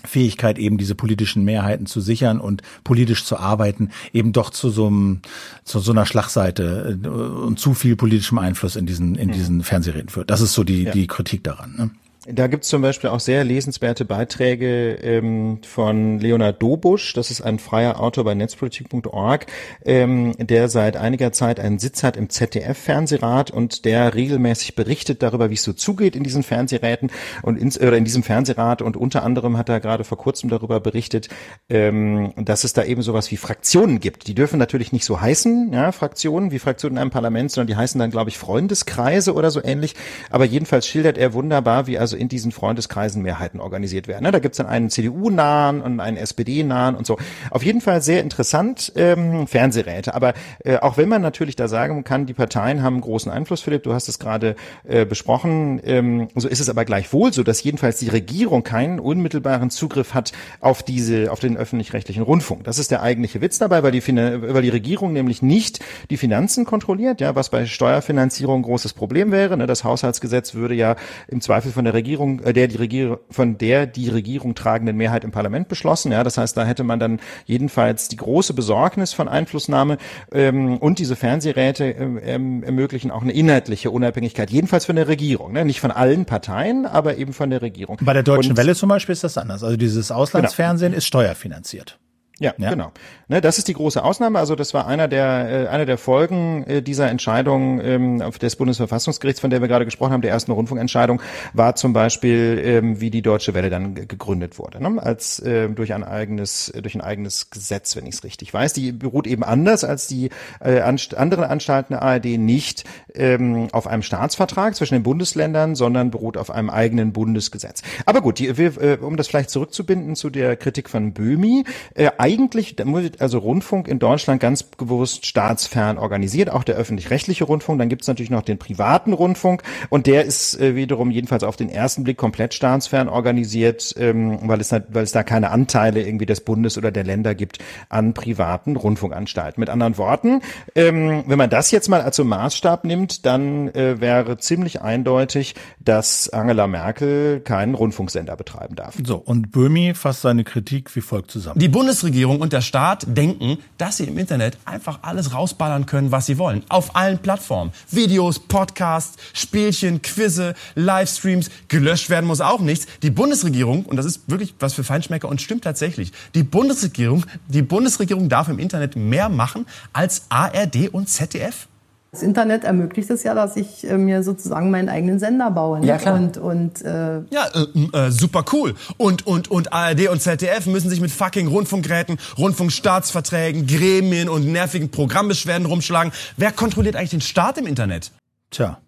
Fähigkeit, eben diese politischen Mehrheiten zu sichern und politisch zu arbeiten, eben doch zu so einem, zu so einer Schlagseite äh, und zu viel politischem Einfluss in diesen, in diesen Fernsehreden führt. Das ist so die, ja. die Kritik daran. Ne? Da gibt's zum Beispiel auch sehr lesenswerte Beiträge ähm, von Leonard Dobusch, das ist ein freier Autor bei netzpolitik.org, ähm, der seit einiger Zeit einen Sitz hat im ZDF-Fernsehrat und der regelmäßig berichtet darüber, wie es so zugeht in diesen Fernsehräten und ins, oder in diesem Fernsehrat und unter anderem hat er gerade vor kurzem darüber berichtet, ähm, dass es da eben sowas wie Fraktionen gibt. Die dürfen natürlich nicht so heißen, ja, Fraktionen wie Fraktionen in einem Parlament, sondern die heißen dann, glaube ich, Freundeskreise oder so ähnlich. Aber jedenfalls schildert er wunderbar, wie also in diesen Freundeskreisen Mehrheiten organisiert werden. Ne? Da gibt's dann einen CDU-nahen und einen SPD-nahen und so. Auf jeden Fall sehr interessant, ähm, Fernsehräte. Aber äh, auch wenn man natürlich da sagen kann, die Parteien haben großen Einfluss, Philipp, du hast es gerade äh, besprochen, ähm, so ist es aber gleichwohl so, dass jedenfalls die Regierung keinen unmittelbaren Zugriff hat auf diese, auf den öffentlich-rechtlichen Rundfunk. Das ist der eigentliche Witz dabei, weil die, weil die Regierung nämlich nicht die Finanzen kontrolliert, ja, was bei Steuerfinanzierung ein großes Problem wäre. Ne? Das Haushaltsgesetz würde ja im Zweifel von der Regierung, äh, der die Regierung, von der die Regierung tragenden Mehrheit im Parlament beschlossen. Ja, das heißt, da hätte man dann jedenfalls die große Besorgnis von Einflussnahme ähm, und diese Fernsehräte ähm, ähm ermöglichen auch eine inhaltliche Unabhängigkeit, jedenfalls von der Regierung, ne? nicht von allen Parteien, aber eben von der Regierung. Bei der Deutschen und, Welle zum Beispiel ist das anders. Also dieses Auslandsfernsehen genau. ist steuerfinanziert. Ja, ja, genau. Ne, das ist die große Ausnahme. Also das war einer der äh, einer der Folgen äh, dieser Entscheidung ähm, des Bundesverfassungsgerichts, von der wir gerade gesprochen haben, der ersten Rundfunkentscheidung, war zum Beispiel, ähm, wie die Deutsche Welle dann gegründet wurde, ne? als äh, durch ein eigenes durch ein eigenes Gesetz, wenn ich es richtig weiß. Die beruht eben anders als die äh, anst anderen Anstalten der ARD nicht ähm, auf einem Staatsvertrag zwischen den Bundesländern, sondern beruht auf einem eigenen Bundesgesetz. Aber gut, die, wir, äh, um das vielleicht zurückzubinden zu der Kritik von Böhmi. Äh, eigentlich, also Rundfunk in Deutschland ganz bewusst staatsfern organisiert, auch der öffentlich-rechtliche Rundfunk. Dann gibt es natürlich noch den privaten Rundfunk und der ist äh, wiederum jedenfalls auf den ersten Blick komplett staatsfern organisiert, ähm, weil, es, weil es da keine Anteile irgendwie des Bundes oder der Länder gibt an privaten Rundfunkanstalten. Mit anderen Worten, ähm, wenn man das jetzt mal als so Maßstab nimmt, dann äh, wäre ziemlich eindeutig, dass Angela Merkel keinen Rundfunksender betreiben darf. So, und Böhmi fasst seine Kritik wie folgt zusammen. Die Bundesregierung Bundesregierung und der Staat denken, dass sie im Internet einfach alles rausballern können, was sie wollen. Auf allen Plattformen. Videos, Podcasts, Spielchen, Quizze, Livestreams. Gelöscht werden muss auch nichts. Die Bundesregierung, und das ist wirklich was für Feinschmecker und stimmt tatsächlich, die Bundesregierung, die Bundesregierung darf im Internet mehr machen als ARD und ZDF. Das Internet ermöglicht es ja, dass ich äh, mir sozusagen meinen eigenen Sender baue. Ja, klar. Und, und, äh ja, äh, äh, super cool. Und, und, und ARD und ZDF müssen sich mit fucking Rundfunkgeräten, Rundfunkstaatsverträgen, Gremien und nervigen Programmbeschwerden rumschlagen. Wer kontrolliert eigentlich den Staat im Internet? Tja.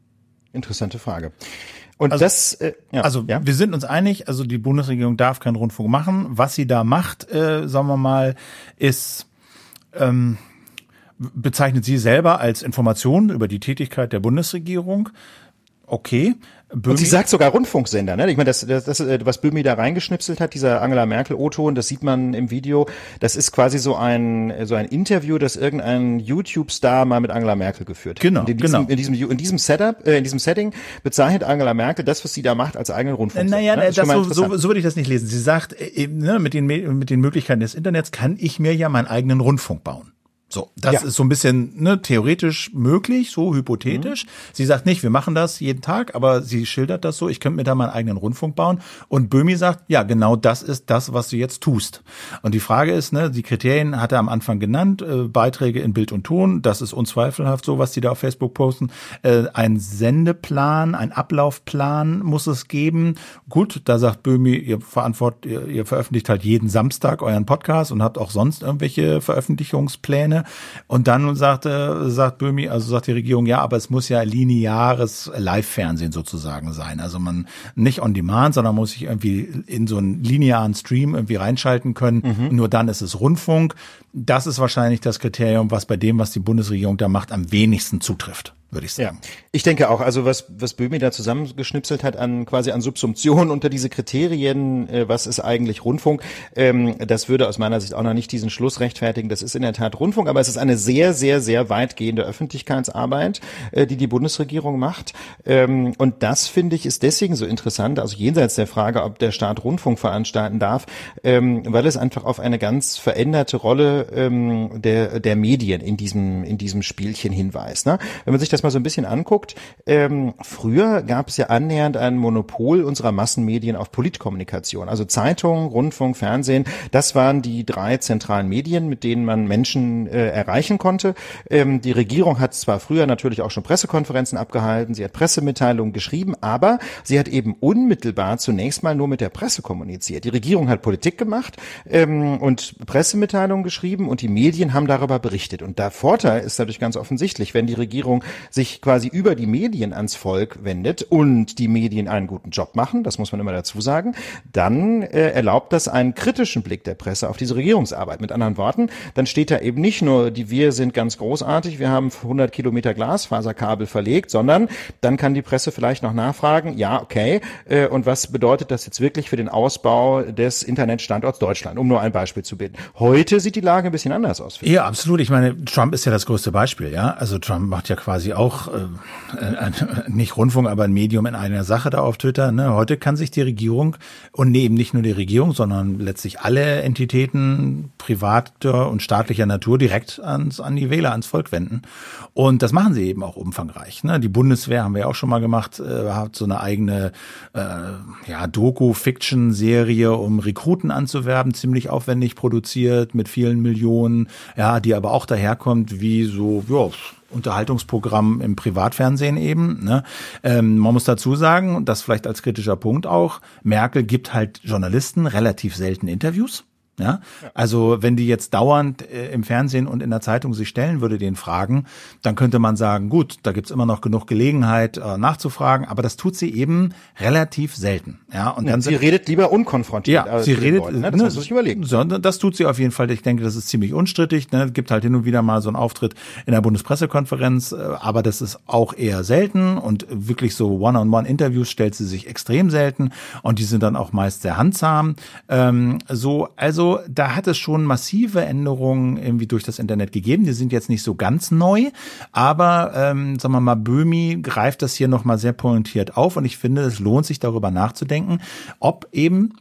Interessante Frage. Und also, das, äh, ja, also ja? wir sind uns einig, also die Bundesregierung darf keinen Rundfunk machen. Was sie da macht, äh, sagen wir mal, ist ähm, bezeichnet sie selber als Information über die Tätigkeit der Bundesregierung. Okay. Böhmi. Und sie sagt sogar Rundfunksender, ne? Ich meine, das, das, das, was Böhmi da reingeschnipselt hat, dieser Angela Merkel O-Ton, das sieht man im Video. Das ist quasi so ein so ein Interview, das irgendein YouTube-Star mal mit Angela Merkel geführt hat. Genau, in diesem, genau. In diesem in diesem Setup, äh, in diesem Setting bezeichnet Angela Merkel das, was sie da macht, als eigenen Rundfunksender. Naja, ne? das so, so, so würde ich das nicht lesen. Sie sagt, äh, ne, mit den mit den Möglichkeiten des Internets kann ich mir ja meinen eigenen Rundfunk bauen. So, das ja. ist so ein bisschen ne, theoretisch möglich, so hypothetisch. Mhm. Sie sagt nicht, wir machen das jeden Tag, aber sie schildert das so, ich könnte mir da meinen eigenen Rundfunk bauen. Und Böhmi sagt, ja, genau das ist das, was du jetzt tust. Und die Frage ist, ne, die Kriterien hat er am Anfang genannt, äh, Beiträge in Bild und Ton, das ist unzweifelhaft so, was die da auf Facebook posten. Äh, ein Sendeplan, ein Ablaufplan muss es geben. Gut, da sagt Böhmi, ihr verantwortet, ihr, ihr veröffentlicht halt jeden Samstag euren Podcast und habt auch sonst irgendwelche Veröffentlichungspläne. Und dann sagte, sagt Böhmi, also sagt die Regierung, ja, aber es muss ja lineares Live-Fernsehen sozusagen sein. Also man nicht on demand, sondern muss sich irgendwie in so einen linearen Stream irgendwie reinschalten können. Mhm. Nur dann ist es Rundfunk. Das ist wahrscheinlich das Kriterium, was bei dem, was die Bundesregierung da macht, am wenigsten zutrifft würde ich sagen. Ja, ich denke auch, also was, was Böhmi da zusammengeschnipselt hat an quasi an Subsumption unter diese Kriterien, äh, was ist eigentlich Rundfunk, ähm, das würde aus meiner Sicht auch noch nicht diesen Schluss rechtfertigen. Das ist in der Tat Rundfunk, aber es ist eine sehr, sehr, sehr weitgehende Öffentlichkeitsarbeit, äh, die die Bundesregierung macht. Ähm, und das finde ich ist deswegen so interessant, also jenseits der Frage, ob der Staat Rundfunk veranstalten darf, ähm, weil es einfach auf eine ganz veränderte Rolle ähm, der, der Medien in diesem, in diesem Spielchen hinweist. Ne? Wenn man sich das das mal so ein bisschen anguckt, ähm, früher gab es ja annähernd ein Monopol unserer Massenmedien auf Politkommunikation. Also Zeitungen, Rundfunk, Fernsehen, das waren die drei zentralen Medien, mit denen man Menschen äh, erreichen konnte. Ähm, die Regierung hat zwar früher natürlich auch schon Pressekonferenzen abgehalten, sie hat Pressemitteilungen geschrieben, aber sie hat eben unmittelbar zunächst mal nur mit der Presse kommuniziert. Die Regierung hat Politik gemacht ähm, und Pressemitteilungen geschrieben und die Medien haben darüber berichtet. Und der Vorteil ist dadurch ganz offensichtlich, wenn die Regierung sich quasi über die Medien ans Volk wendet und die Medien einen guten Job machen, das muss man immer dazu sagen, dann äh, erlaubt das einen kritischen Blick der Presse auf diese Regierungsarbeit. Mit anderen Worten, dann steht da eben nicht nur, die wir sind ganz großartig, wir haben 100 Kilometer Glasfaserkabel verlegt, sondern dann kann die Presse vielleicht noch nachfragen, ja, okay, äh, und was bedeutet das jetzt wirklich für den Ausbau des Internetstandorts Deutschland, um nur ein Beispiel zu bilden. Heute sieht die Lage ein bisschen anders aus. Ja, absolut. Ich meine, Trump ist ja das größte Beispiel, ja. Also Trump macht ja quasi auch äh, ein, nicht Rundfunk, aber ein Medium in einer Sache da auf Twitter. Ne? Heute kann sich die Regierung und nee, eben nicht nur die Regierung, sondern letztlich alle Entitäten privater und staatlicher Natur direkt ans, an die Wähler, ans Volk wenden. Und das machen sie eben auch umfangreich. Ne? Die Bundeswehr haben wir auch schon mal gemacht, äh, hat so eine eigene äh, ja, Doku-Fiction-Serie, um Rekruten anzuwerben, ziemlich aufwendig produziert mit vielen Millionen, ja, die aber auch daherkommt wie so, ja, Unterhaltungsprogramm im Privatfernsehen eben. Ne? Ähm, man muss dazu sagen, das vielleicht als kritischer Punkt auch, Merkel gibt halt Journalisten relativ selten Interviews. Ja? Also wenn die jetzt dauernd äh, im Fernsehen und in der Zeitung sich stellen würde, den Fragen, dann könnte man sagen, gut, da gibt's immer noch genug Gelegenheit äh, nachzufragen, aber das tut sie eben relativ selten. Ja, und ja, dann sie redet lieber unkonfrontiert. Ja, sie redet, Leuten, ne? das ne, muss ich überlegen. So, das tut sie auf jeden Fall. Ich denke, das ist ziemlich unstrittig. Ne? Gibt halt hin und wieder mal so einen Auftritt in der Bundespressekonferenz, äh, aber das ist auch eher selten und wirklich so One-on-One-Interviews stellt sie sich extrem selten und die sind dann auch meist sehr handzahm. Ähm, so, also da hat es schon massive Änderungen irgendwie durch das Internet gegeben. Die sind jetzt nicht so ganz neu, aber ähm, sagen wir mal, Böhmi greift das hier nochmal sehr pointiert auf und ich finde, es lohnt sich darüber nachzudenken, ob eben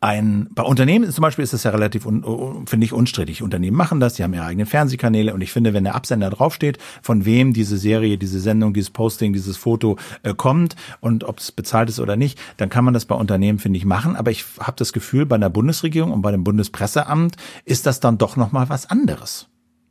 ein, bei Unternehmen zum Beispiel ist es ja relativ, finde ich, unstrittig. Unternehmen machen das, die haben ihre eigenen Fernsehkanäle und ich finde, wenn der Absender draufsteht, von wem diese Serie, diese Sendung, dieses Posting, dieses Foto äh, kommt und ob es bezahlt ist oder nicht, dann kann man das bei Unternehmen, finde ich, machen. Aber ich habe das Gefühl, bei der Bundesregierung und bei dem Bundespresseamt ist das dann doch nochmal was anderes.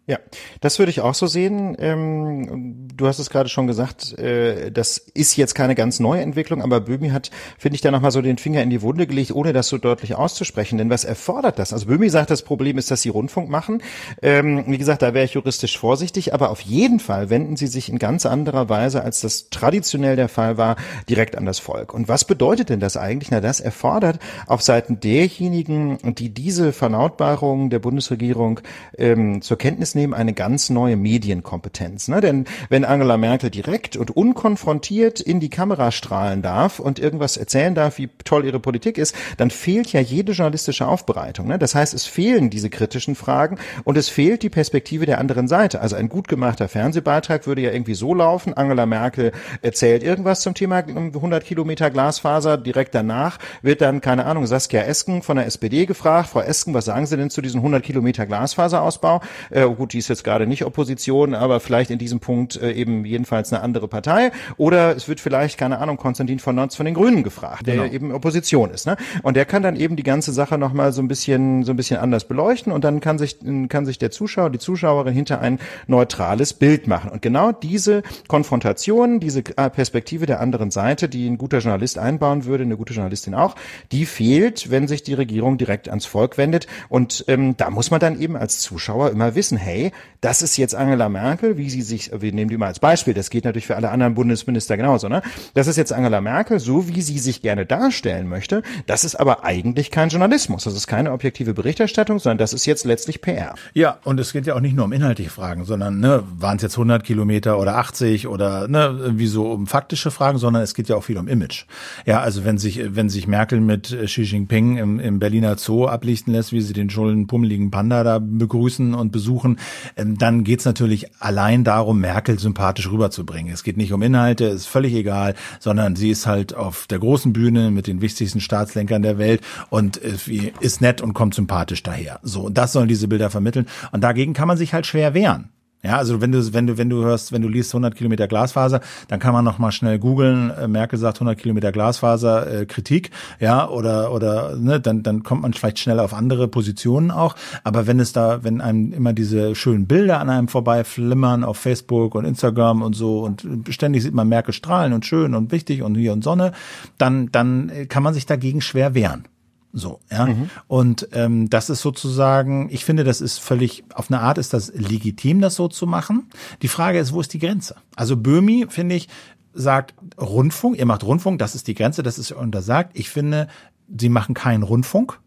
Ja, das würde ich auch so sehen. Ähm, du hast es gerade schon gesagt, äh, das ist jetzt keine ganz neue Entwicklung, aber Böhmi hat, finde ich, da nochmal so den Finger in die Wunde gelegt, ohne das so deutlich auszusprechen. Denn was erfordert das? Also Böhmi sagt, das Problem ist, dass sie Rundfunk machen. Ähm, wie gesagt, da wäre ich juristisch vorsichtig, aber auf jeden Fall wenden sie sich in ganz anderer Weise, als das traditionell der Fall war, direkt an das Volk. Und was bedeutet denn das eigentlich? Na, das erfordert auf Seiten derjenigen, die diese Verlautbarung der Bundesregierung ähm, zur Kenntnis nehmen, eine ganz neue Medienkompetenz. Ne? Denn wenn Angela Merkel direkt und unkonfrontiert in die Kamera strahlen darf und irgendwas erzählen darf, wie toll ihre Politik ist, dann fehlt ja jede journalistische Aufbereitung. Ne? Das heißt, es fehlen diese kritischen Fragen und es fehlt die Perspektive der anderen Seite. Also ein gut gemachter Fernsehbeitrag würde ja irgendwie so laufen, Angela Merkel erzählt irgendwas zum Thema 100 Kilometer Glasfaser, direkt danach wird dann, keine Ahnung, Saskia Esken von der SPD gefragt, Frau Esken, was sagen Sie denn zu diesem 100 Kilometer Glasfaserausbau? Äh, gut, die ist jetzt gerade nicht Opposition, aber vielleicht in diesem Punkt äh, eben jedenfalls eine andere Partei. Oder es wird vielleicht, keine Ahnung, Konstantin von Notz von den Grünen gefragt, der genau. eben Opposition ist. Ne? Und der kann dann eben die ganze Sache nochmal so ein bisschen, so ein bisschen anders beleuchten und dann kann sich, kann sich der Zuschauer, die Zuschauerin hinter ein neutrales Bild machen. Und genau diese Konfrontation, diese äh, Perspektive der anderen Seite, die ein guter Journalist einbauen würde, eine gute Journalistin auch, die fehlt, wenn sich die Regierung direkt ans Volk wendet. Und ähm, da muss man dann eben als Zuschauer immer wissen, hey, das ist jetzt Angela Merkel, wie sie sich, wir nehmen die mal als Beispiel, das geht natürlich für alle anderen Bundesminister genauso, ne? Das ist jetzt Angela Merkel, so wie sie sich gerne darstellen möchte. Das ist aber eigentlich kein Journalismus. Das ist keine objektive Berichterstattung, sondern das ist jetzt letztlich PR. Ja, und es geht ja auch nicht nur um inhaltliche Fragen, sondern, ne, waren es jetzt 100 Kilometer oder 80 oder, ne, wie so um faktische Fragen, sondern es geht ja auch viel um Image. Ja, also wenn sich, wenn sich Merkel mit Xi Jinping im, im Berliner Zoo ablichten lässt, wie sie den schulden pummeligen Panda da begrüßen und besuchen, dann geht's natürlich allein darum, Merkel sympathisch rüberzubringen. Es geht nicht um Inhalte, ist völlig egal, sondern sie ist halt auf der großen Bühne mit den wichtigsten Staatslenkern der Welt und ist nett und kommt sympathisch daher. So, das sollen diese Bilder vermitteln. Und dagegen kann man sich halt schwer wehren. Ja, also wenn du, wenn du, wenn du hörst, wenn du liest 100 Kilometer Glasfaser, dann kann man noch mal schnell googeln. Äh, Merkel sagt 100 Kilometer Glasfaser äh, Kritik, ja, oder oder ne, dann dann kommt man vielleicht schnell auf andere Positionen auch. Aber wenn es da, wenn einem immer diese schönen Bilder an einem vorbei flimmern auf Facebook und Instagram und so und ständig sieht man Merkel strahlen und schön und wichtig und hier und Sonne, dann dann kann man sich dagegen schwer wehren. So, ja. Mhm. Und ähm, das ist sozusagen, ich finde, das ist völlig, auf eine Art ist das legitim, das so zu machen. Die Frage ist, wo ist die Grenze? Also Böhmi, finde ich, sagt Rundfunk, ihr macht Rundfunk, das ist die Grenze, das ist untersagt. Ich finde, sie machen keinen Rundfunk.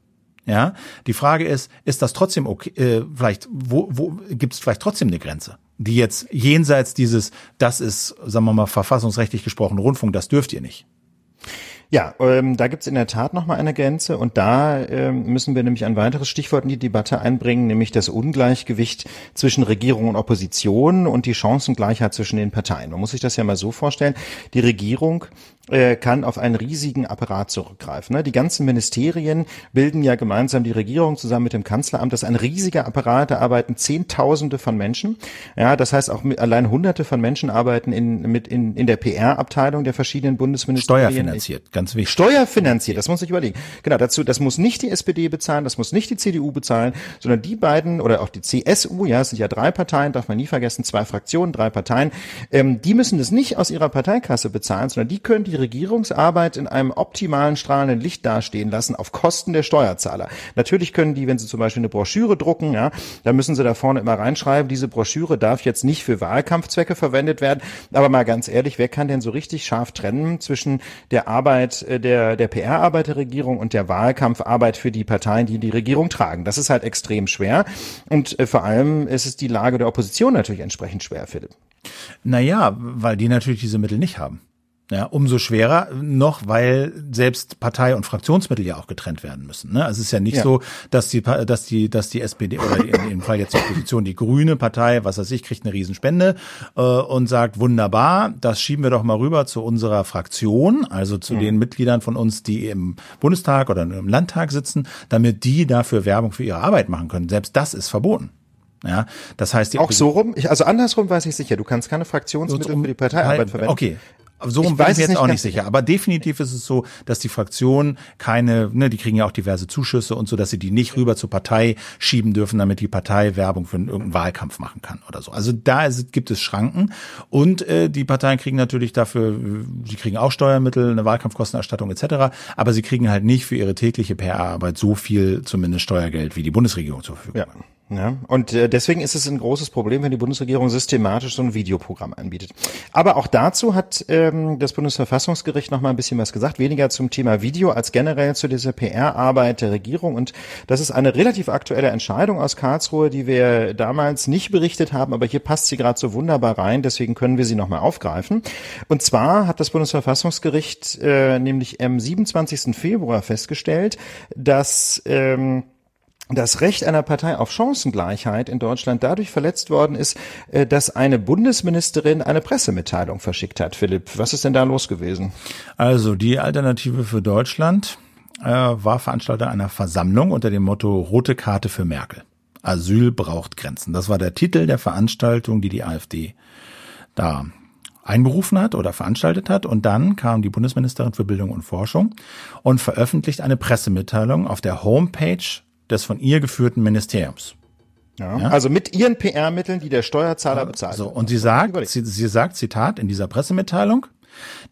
Ja, die Frage ist, ist das trotzdem okay? Äh, vielleicht, wo, wo gibt es vielleicht trotzdem eine Grenze, die jetzt jenseits dieses, das ist, sagen wir mal, verfassungsrechtlich gesprochen Rundfunk, das dürft ihr nicht. Ja, ähm, da gibt's in der Tat nochmal eine Grenze und da ähm, müssen wir nämlich ein weiteres Stichwort in die Debatte einbringen, nämlich das Ungleichgewicht zwischen Regierung und Opposition und die Chancengleichheit zwischen den Parteien. Man muss sich das ja mal so vorstellen, die Regierung kann auf einen riesigen Apparat zurückgreifen. Ne? Die ganzen Ministerien bilden ja gemeinsam die Regierung zusammen mit dem Kanzleramt. Das ist ein riesiger Apparat, da arbeiten Zehntausende von Menschen. Ja, das heißt auch mit, allein Hunderte von Menschen arbeiten in, mit in, in der PR-Abteilung der verschiedenen Bundesministerien. Steuerfinanziert, ganz wichtig. Steuerfinanziert, das muss ich überlegen. Genau, dazu, das muss nicht die SPD bezahlen, das muss nicht die CDU bezahlen, sondern die beiden oder auch die CSU, ja, es sind ja drei Parteien, darf man nie vergessen, zwei Fraktionen, drei Parteien, ähm, die müssen das nicht aus ihrer Parteikasse bezahlen, sondern die können die Regierungsarbeit in einem optimalen strahlenden Licht dastehen lassen auf Kosten der Steuerzahler. Natürlich können die, wenn sie zum Beispiel eine Broschüre drucken, ja, da müssen sie da vorne immer reinschreiben, diese Broschüre darf jetzt nicht für Wahlkampfzwecke verwendet werden. Aber mal ganz ehrlich, wer kann denn so richtig scharf trennen zwischen der Arbeit äh, der, der PR-Arbeit der Regierung und der Wahlkampfarbeit für die Parteien, die die Regierung tragen? Das ist halt extrem schwer. Und äh, vor allem ist es die Lage der Opposition natürlich entsprechend schwer, Philipp. Naja, weil die natürlich diese Mittel nicht haben. Ja, umso schwerer noch, weil selbst Partei- und Fraktionsmittel ja auch getrennt werden müssen. Ne? Also es ist ja nicht ja. so, dass die, dass die, dass die SPD oder in dem Fall jetzt die Opposition, die Grüne Partei, was weiß ich, kriegt eine Riesenspende äh, und sagt, wunderbar, das schieben wir doch mal rüber zu unserer Fraktion, also zu mhm. den Mitgliedern von uns, die im Bundestag oder im Landtag sitzen, damit die dafür Werbung für ihre Arbeit machen können. Selbst das ist verboten. Ja, das heißt, die auch so rum, ich, also andersrum weiß ich sicher, du kannst keine Fraktionsmittel für die Parteiarbeit verwenden. Okay, so rum bin ich jetzt auch nicht sicher. Aber definitiv ist es so, dass die Fraktionen keine, ne, die kriegen ja auch diverse Zuschüsse und so, dass sie die nicht rüber zur Partei schieben dürfen, damit die Partei Werbung für irgendeinen Wahlkampf machen kann oder so. Also da ist, gibt es Schranken und äh, die Parteien kriegen natürlich dafür, sie kriegen auch Steuermittel, eine Wahlkampfkostenerstattung etc. Aber sie kriegen halt nicht für ihre tägliche PR-Arbeit so viel zumindest Steuergeld wie die Bundesregierung zur Verfügung. Ja. Ja, und äh, deswegen ist es ein großes Problem, wenn die Bundesregierung systematisch so ein Videoprogramm anbietet. Aber auch dazu hat ähm, das Bundesverfassungsgericht noch mal ein bisschen was gesagt, weniger zum Thema Video als generell zu dieser PR-Arbeit der Regierung. Und das ist eine relativ aktuelle Entscheidung aus Karlsruhe, die wir damals nicht berichtet haben, aber hier passt sie gerade so wunderbar rein, deswegen können wir sie noch mal aufgreifen. Und zwar hat das Bundesverfassungsgericht äh, nämlich am 27. Februar festgestellt, dass ähm, das Recht einer Partei auf Chancengleichheit in Deutschland dadurch verletzt worden ist, äh, dass eine Bundesministerin eine Pressemitteilung verschickt hat. Philipp, was ist denn da los gewesen? Also die Alternative für Deutschland äh, war Veranstalter einer Versammlung unter dem Motto Rote Karte für Merkel. Asyl braucht Grenzen. Das war der Titel der Veranstaltung, die die AfD da einberufen hat oder veranstaltet hat. Und dann kam die Bundesministerin für Bildung und Forschung und veröffentlicht eine Pressemitteilung auf der Homepage des von ihr geführten Ministeriums. Ja, ja? Also mit ihren PR-Mitteln, die der Steuerzahler bezahlt. So, und sie sagt, sie, sie sagt, Zitat in dieser Pressemitteilung,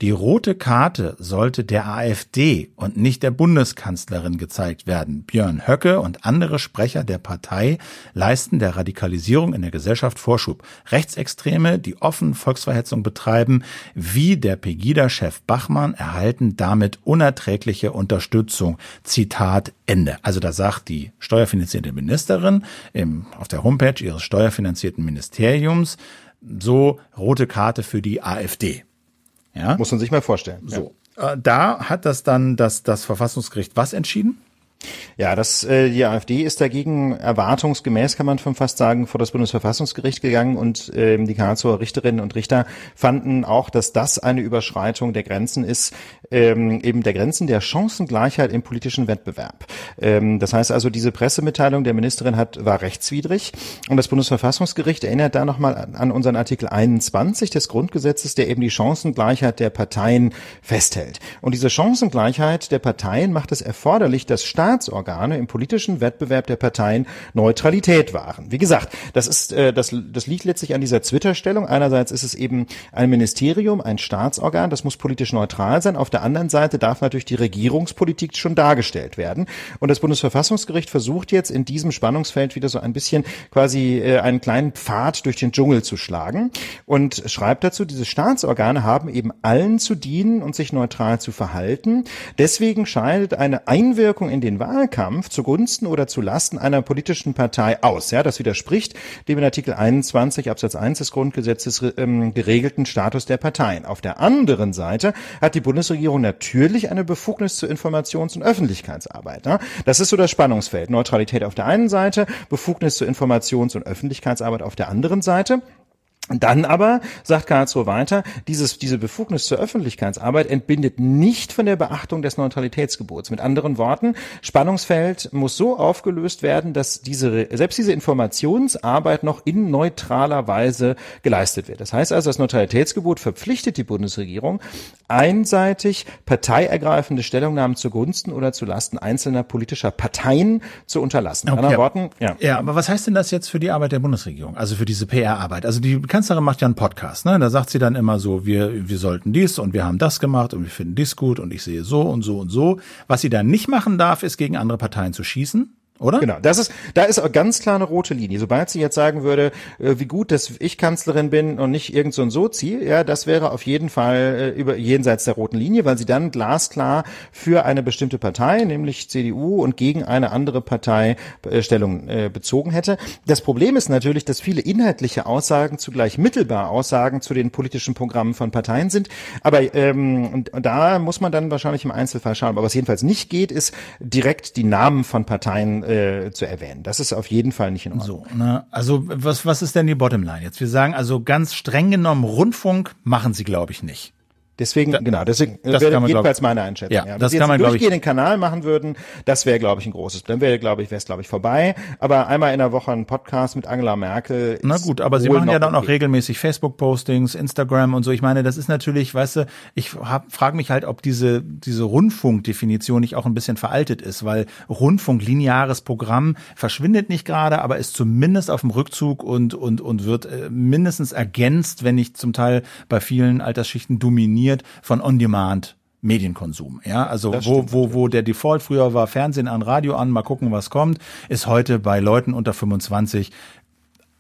die rote Karte sollte der AfD und nicht der Bundeskanzlerin gezeigt werden. Björn Höcke und andere Sprecher der Partei leisten der Radikalisierung in der Gesellschaft Vorschub. Rechtsextreme, die offen Volksverhetzung betreiben, wie der Pegida-Chef Bachmann, erhalten damit unerträgliche Unterstützung. Zitat Ende. Also da sagt die steuerfinanzierte Ministerin im, auf der Homepage ihres steuerfinanzierten Ministeriums so rote Karte für die AfD. Ja? Muss man sich mal vorstellen. So. Ja. Äh, da hat das dann das, das Verfassungsgericht was entschieden? Ja, das, äh, die AfD ist dagegen erwartungsgemäß, kann man schon fast sagen, vor das Bundesverfassungsgericht gegangen und ähm, die Karlsruher Richterinnen und Richter fanden auch, dass das eine Überschreitung der Grenzen ist, ähm, eben der Grenzen der Chancengleichheit im politischen Wettbewerb. Ähm, das heißt also, diese Pressemitteilung der Ministerin hat, war rechtswidrig und das Bundesverfassungsgericht erinnert da nochmal an, unseren Artikel 21 des Grundgesetzes, der eben die Chancengleichheit der Parteien festhält. Und diese Chancengleichheit der Parteien macht es erforderlich, dass Staat Staatsorgane im politischen Wettbewerb der Parteien Neutralität wahren. Wie gesagt, das ist äh, das, das liegt letztlich an dieser Twitter-Stellung. Einerseits ist es eben ein Ministerium, ein Staatsorgan, das muss politisch neutral sein. Auf der der anderen Seite darf natürlich die Regierungspolitik schon dargestellt werden. Und das Bundesverfassungsgericht versucht jetzt in diesem Spannungsfeld wieder so ein bisschen quasi äh, einen kleinen Pfad durch den Dschungel zu schlagen und schreibt dazu, diese Staatsorgane haben eben allen zu dienen und sich neutral zu verhalten. Deswegen scheidet eine Einwirkung in den Wahlkampf zugunsten oder zu einer politischen Partei aus. Ja, das widerspricht dem in Artikel 21 Absatz 1 des Grundgesetzes ähm, geregelten Status der Parteien. Auf der anderen Seite hat die Bundesregierung natürlich eine Befugnis zur Informations- und Öffentlichkeitsarbeit. Ne? Das ist so das Spannungsfeld. Neutralität auf der einen Seite, Befugnis zur Informations- und Öffentlichkeitsarbeit auf der anderen Seite. Dann aber, sagt Karlsruhe weiter, dieses, diese Befugnis zur Öffentlichkeitsarbeit entbindet nicht von der Beachtung des Neutralitätsgebots. Mit anderen Worten, Spannungsfeld muss so aufgelöst werden, dass diese, selbst diese Informationsarbeit noch in neutraler Weise geleistet wird. Das heißt also, das Neutralitätsgebot verpflichtet die Bundesregierung, einseitig parteiergreifende Stellungnahmen zugunsten oder zulasten einzelner politischer Parteien zu unterlassen. Okay. anderen Worten, ja. Ja, aber was heißt denn das jetzt für die Arbeit der Bundesregierung? Also für diese PR-Arbeit? Also die Kanzlerin macht ja einen Podcast, ne? Da sagt sie dann immer so, wir, wir sollten dies und wir haben das gemacht und wir finden dies gut und ich sehe so und so und so. Was sie dann nicht machen darf, ist gegen andere Parteien zu schießen oder? Genau, das ist, da ist ganz klar eine rote Linie. Sobald sie jetzt sagen würde, äh, wie gut, dass ich Kanzlerin bin und nicht irgend so ein Sozi, ja, das wäre auf jeden Fall äh, über jenseits der roten Linie, weil sie dann glasklar für eine bestimmte Partei, nämlich CDU und gegen eine andere Partei äh, Stellung bezogen hätte. Das Problem ist natürlich, dass viele inhaltliche Aussagen zugleich mittelbar Aussagen zu den politischen Programmen von Parteien sind. Aber ähm, da muss man dann wahrscheinlich im Einzelfall schauen. Aber was jedenfalls nicht geht, ist direkt die Namen von Parteien äh, zu erwähnen. Das ist auf jeden Fall nicht in Ordnung. So, ne? Also was, was ist denn die Bottomline jetzt? Wir sagen also ganz streng genommen, Rundfunk machen sie, glaube ich, nicht. Deswegen, da, genau, deswegen das wäre jedenfalls meine Einschätzung. Ja, ja. das Wenn kann man, glaube ich, den Kanal machen würden, das wäre, glaube ich, ein großes. Dann wäre, glaube ich, wäre es, glaube ich, vorbei. Aber einmal in der Woche ein Podcast mit Angela Merkel. Na gut, aber sie machen ja dann okay. auch regelmäßig Facebook-Postings, Instagram und so. Ich meine, das ist natürlich, weißt du, ich frage mich halt, ob diese diese Rundfunkdefinition nicht auch ein bisschen veraltet ist, weil Rundfunk lineares Programm verschwindet nicht gerade, aber ist zumindest auf dem Rückzug und und und wird äh, mindestens ergänzt, wenn nicht zum Teil bei vielen Altersschichten dominiert von On On-Demand Medienkonsum. Ja, also das wo, wo, wo der Default früher war, Fernsehen an, Radio an, mal gucken, was kommt, ist heute bei Leuten unter 25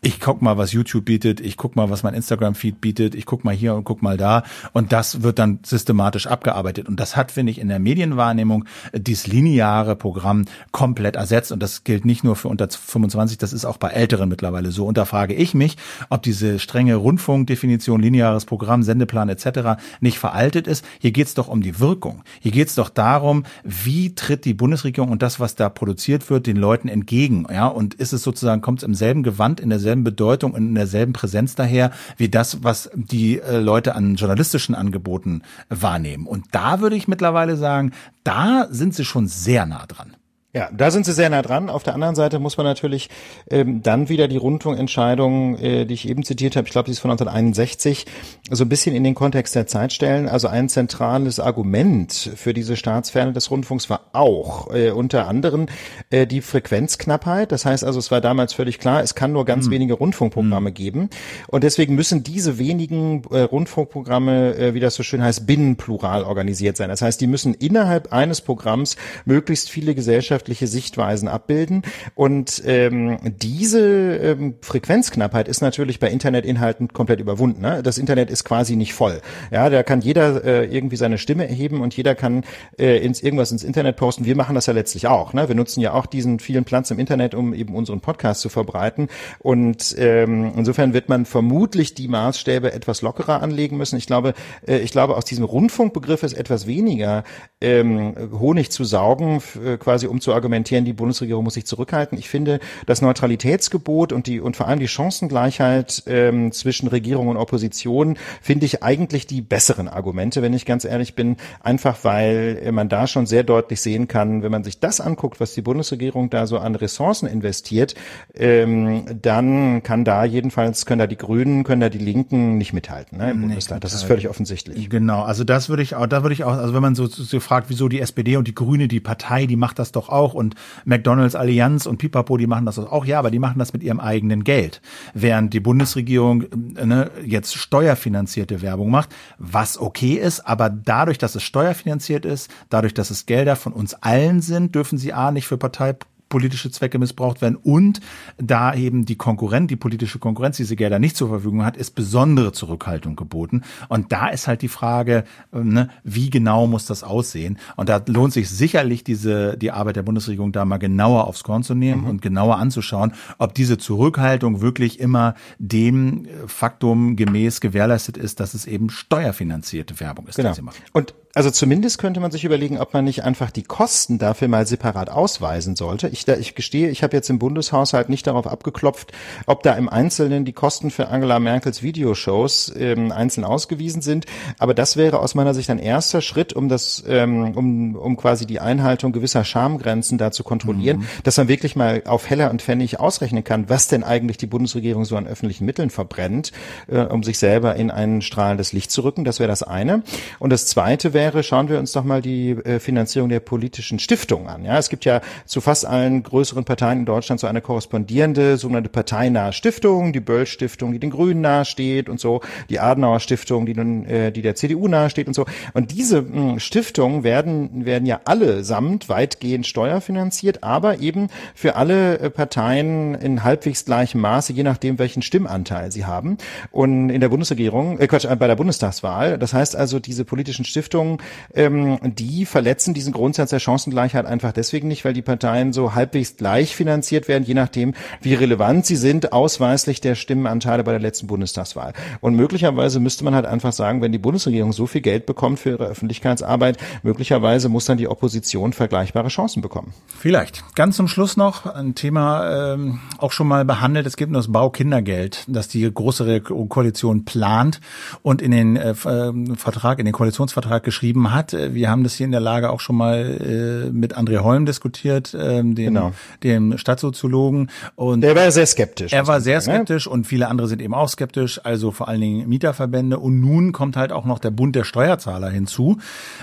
ich guck mal, was YouTube bietet, ich guck mal, was mein Instagram-Feed bietet, ich guck mal hier und guck mal da und das wird dann systematisch abgearbeitet und das hat, finde ich, in der Medienwahrnehmung dieses lineare Programm komplett ersetzt und das gilt nicht nur für unter 25, das ist auch bei Älteren mittlerweile so und da frage ich mich, ob diese strenge Rundfunkdefinition, lineares Programm, Sendeplan etc. nicht veraltet ist. Hier geht's doch um die Wirkung. Hier geht's doch darum, wie tritt die Bundesregierung und das, was da produziert wird, den Leuten entgegen, ja, und ist es sozusagen, kommt es im selben Gewand, in derselben derselben Bedeutung und in derselben Präsenz daher, wie das, was die äh, Leute an journalistischen Angeboten wahrnehmen. Und da würde ich mittlerweile sagen, da sind sie schon sehr nah dran. Ja, da sind sie sehr nah dran. Auf der anderen Seite muss man natürlich ähm, dann wieder die Rundfunkentscheidung, äh, die ich eben zitiert habe, ich glaube, die ist von 1961, so ein bisschen in den Kontext der Zeit stellen. Also ein zentrales Argument für diese Staatsferne des Rundfunks war auch äh, unter anderem äh, die Frequenzknappheit. Das heißt also, es war damals völlig klar, es kann nur ganz mhm. wenige Rundfunkprogramme mhm. geben. Und deswegen müssen diese wenigen äh, Rundfunkprogramme, äh, wie das so schön heißt, binnenplural organisiert sein. Das heißt, die müssen innerhalb eines Programms möglichst viele Gesellschaften gesellschaftliche Sichtweisen abbilden. Und ähm, diese ähm, Frequenzknappheit ist natürlich bei Internetinhalten komplett überwunden. Ne? Das Internet ist quasi nicht voll. Ja, da kann jeder äh, irgendwie seine Stimme erheben und jeder kann äh, ins irgendwas ins Internet posten. Wir machen das ja letztlich auch. Ne? Wir nutzen ja auch diesen vielen Platz im Internet, um eben unseren Podcast zu verbreiten. Und ähm, insofern wird man vermutlich die Maßstäbe etwas lockerer anlegen müssen. Ich glaube, äh, ich glaube, aus diesem Rundfunkbegriff ist etwas weniger ähm, Honig zu saugen, äh, quasi um zu zu argumentieren, die Bundesregierung muss sich zurückhalten. Ich finde, das Neutralitätsgebot und die und vor allem die Chancengleichheit ähm, zwischen Regierung und Opposition finde ich eigentlich die besseren Argumente, wenn ich ganz ehrlich bin, einfach weil man da schon sehr deutlich sehen kann, wenn man sich das anguckt, was die Bundesregierung da so an Ressourcen investiert, ähm, dann kann da jedenfalls können da die Grünen, können da die Linken nicht mithalten ne, im Bundestag. Das ist völlig offensichtlich. Genau, also das würde ich auch, da würde ich auch, also wenn man so, so fragt, wieso die SPD und die Grüne, die Partei, die macht das doch auch auch und McDonalds Allianz und Pipapo, die machen das auch. Ja, aber die machen das mit ihrem eigenen Geld. Während die Bundesregierung äh, ne, jetzt steuerfinanzierte Werbung macht, was okay ist, aber dadurch, dass es steuerfinanziert ist, dadurch, dass es Gelder von uns allen sind, dürfen sie A nicht für Partei politische Zwecke missbraucht werden und da eben die Konkurrent, die politische Konkurrenz diese Gelder nicht zur Verfügung hat, ist besondere Zurückhaltung geboten. Und da ist halt die Frage, ähm, ne, wie genau muss das aussehen? Und da lohnt sich sicherlich diese, die Arbeit der Bundesregierung da mal genauer aufs Korn zu nehmen mhm. und genauer anzuschauen, ob diese Zurückhaltung wirklich immer dem Faktum gemäß gewährleistet ist, dass es eben steuerfinanzierte Werbung ist, genau. die sie machen. Und also zumindest könnte man sich überlegen, ob man nicht einfach die Kosten dafür mal separat ausweisen sollte. Ich, da, ich gestehe, ich habe jetzt im Bundeshaushalt nicht darauf abgeklopft, ob da im Einzelnen die Kosten für Angela Merkels Videoshows ähm, einzeln ausgewiesen sind. Aber das wäre aus meiner Sicht ein erster Schritt, um das, ähm, um, um quasi die Einhaltung gewisser Schamgrenzen da zu kontrollieren, mhm. dass man wirklich mal auf Heller und Pfennig ausrechnen kann, was denn eigentlich die Bundesregierung so an öffentlichen Mitteln verbrennt, äh, um sich selber in ein strahlendes Licht zu rücken. Das wäre das eine. Und das zweite wäre wäre, schauen wir uns doch mal die äh, Finanzierung der politischen Stiftungen an. Ja, es gibt ja zu fast allen größeren Parteien in Deutschland so eine korrespondierende sogenannte parteinahe Stiftung, die Böll Stiftung, die den Grünen nahesteht und so, die Adenauer Stiftung, die nun äh, die der CDU nahesteht und so. Und diese mh, Stiftungen werden werden ja allesamt weitgehend steuerfinanziert, aber eben für alle äh, Parteien in halbwegs gleichem Maße, je nachdem welchen Stimmanteil sie haben. Und in der Bundesregierung, äh, Quatsch, bei der Bundestagswahl, das heißt also diese politischen Stiftungen Entscheidungen, ähm, die verletzen diesen Grundsatz der Chancengleichheit einfach deswegen nicht, weil die Parteien so halbwegs gleich finanziert werden, je nachdem, wie relevant sie sind, ausweislich der Stimmenanteile bei der letzten Bundestagswahl. Und möglicherweise müsste man halt einfach sagen, wenn die Bundesregierung so viel Geld bekommt für ihre Öffentlichkeitsarbeit, möglicherweise muss dann die Opposition vergleichbare Chancen bekommen. Vielleicht. Ganz zum Schluss noch ein Thema ähm, auch schon mal behandelt. Es gibt nur das Baukindergeld, das die große Koalition plant und in den äh, äh Vertrag, in den Koalitionsvertrag geschrieben geschrieben hat. Äh, wir haben das hier in der Lage auch schon mal äh, mit André Holm diskutiert, ähm, dem, genau. dem Stadtsoziologen. Und der war sehr skeptisch. Er war sehr skeptisch und viele andere sind eben auch skeptisch, also vor allen Dingen Mieterverbände. Und nun kommt halt auch noch der Bund der Steuerzahler hinzu.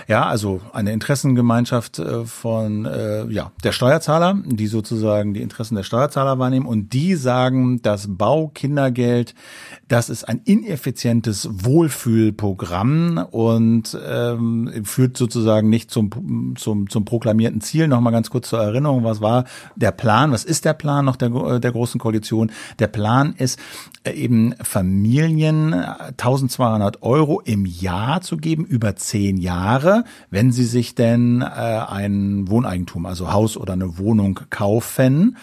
Ja, also eine Interessengemeinschaft äh, von äh, ja, der Steuerzahler, die sozusagen die Interessen der Steuerzahler wahrnehmen. Und die sagen, das Baukindergeld, das ist ein ineffizientes Wohlfühlprogramm und ähm, ähm, führt sozusagen nicht zum, zum, zum proklamierten Ziel. Nochmal ganz kurz zur Erinnerung, was war der Plan? Was ist der Plan noch der, der Großen Koalition? Der Plan ist eben Familien 1200 Euro im Jahr zu geben über zehn Jahre, wenn sie sich denn äh, ein Wohneigentum, also Haus oder eine Wohnung kaufen.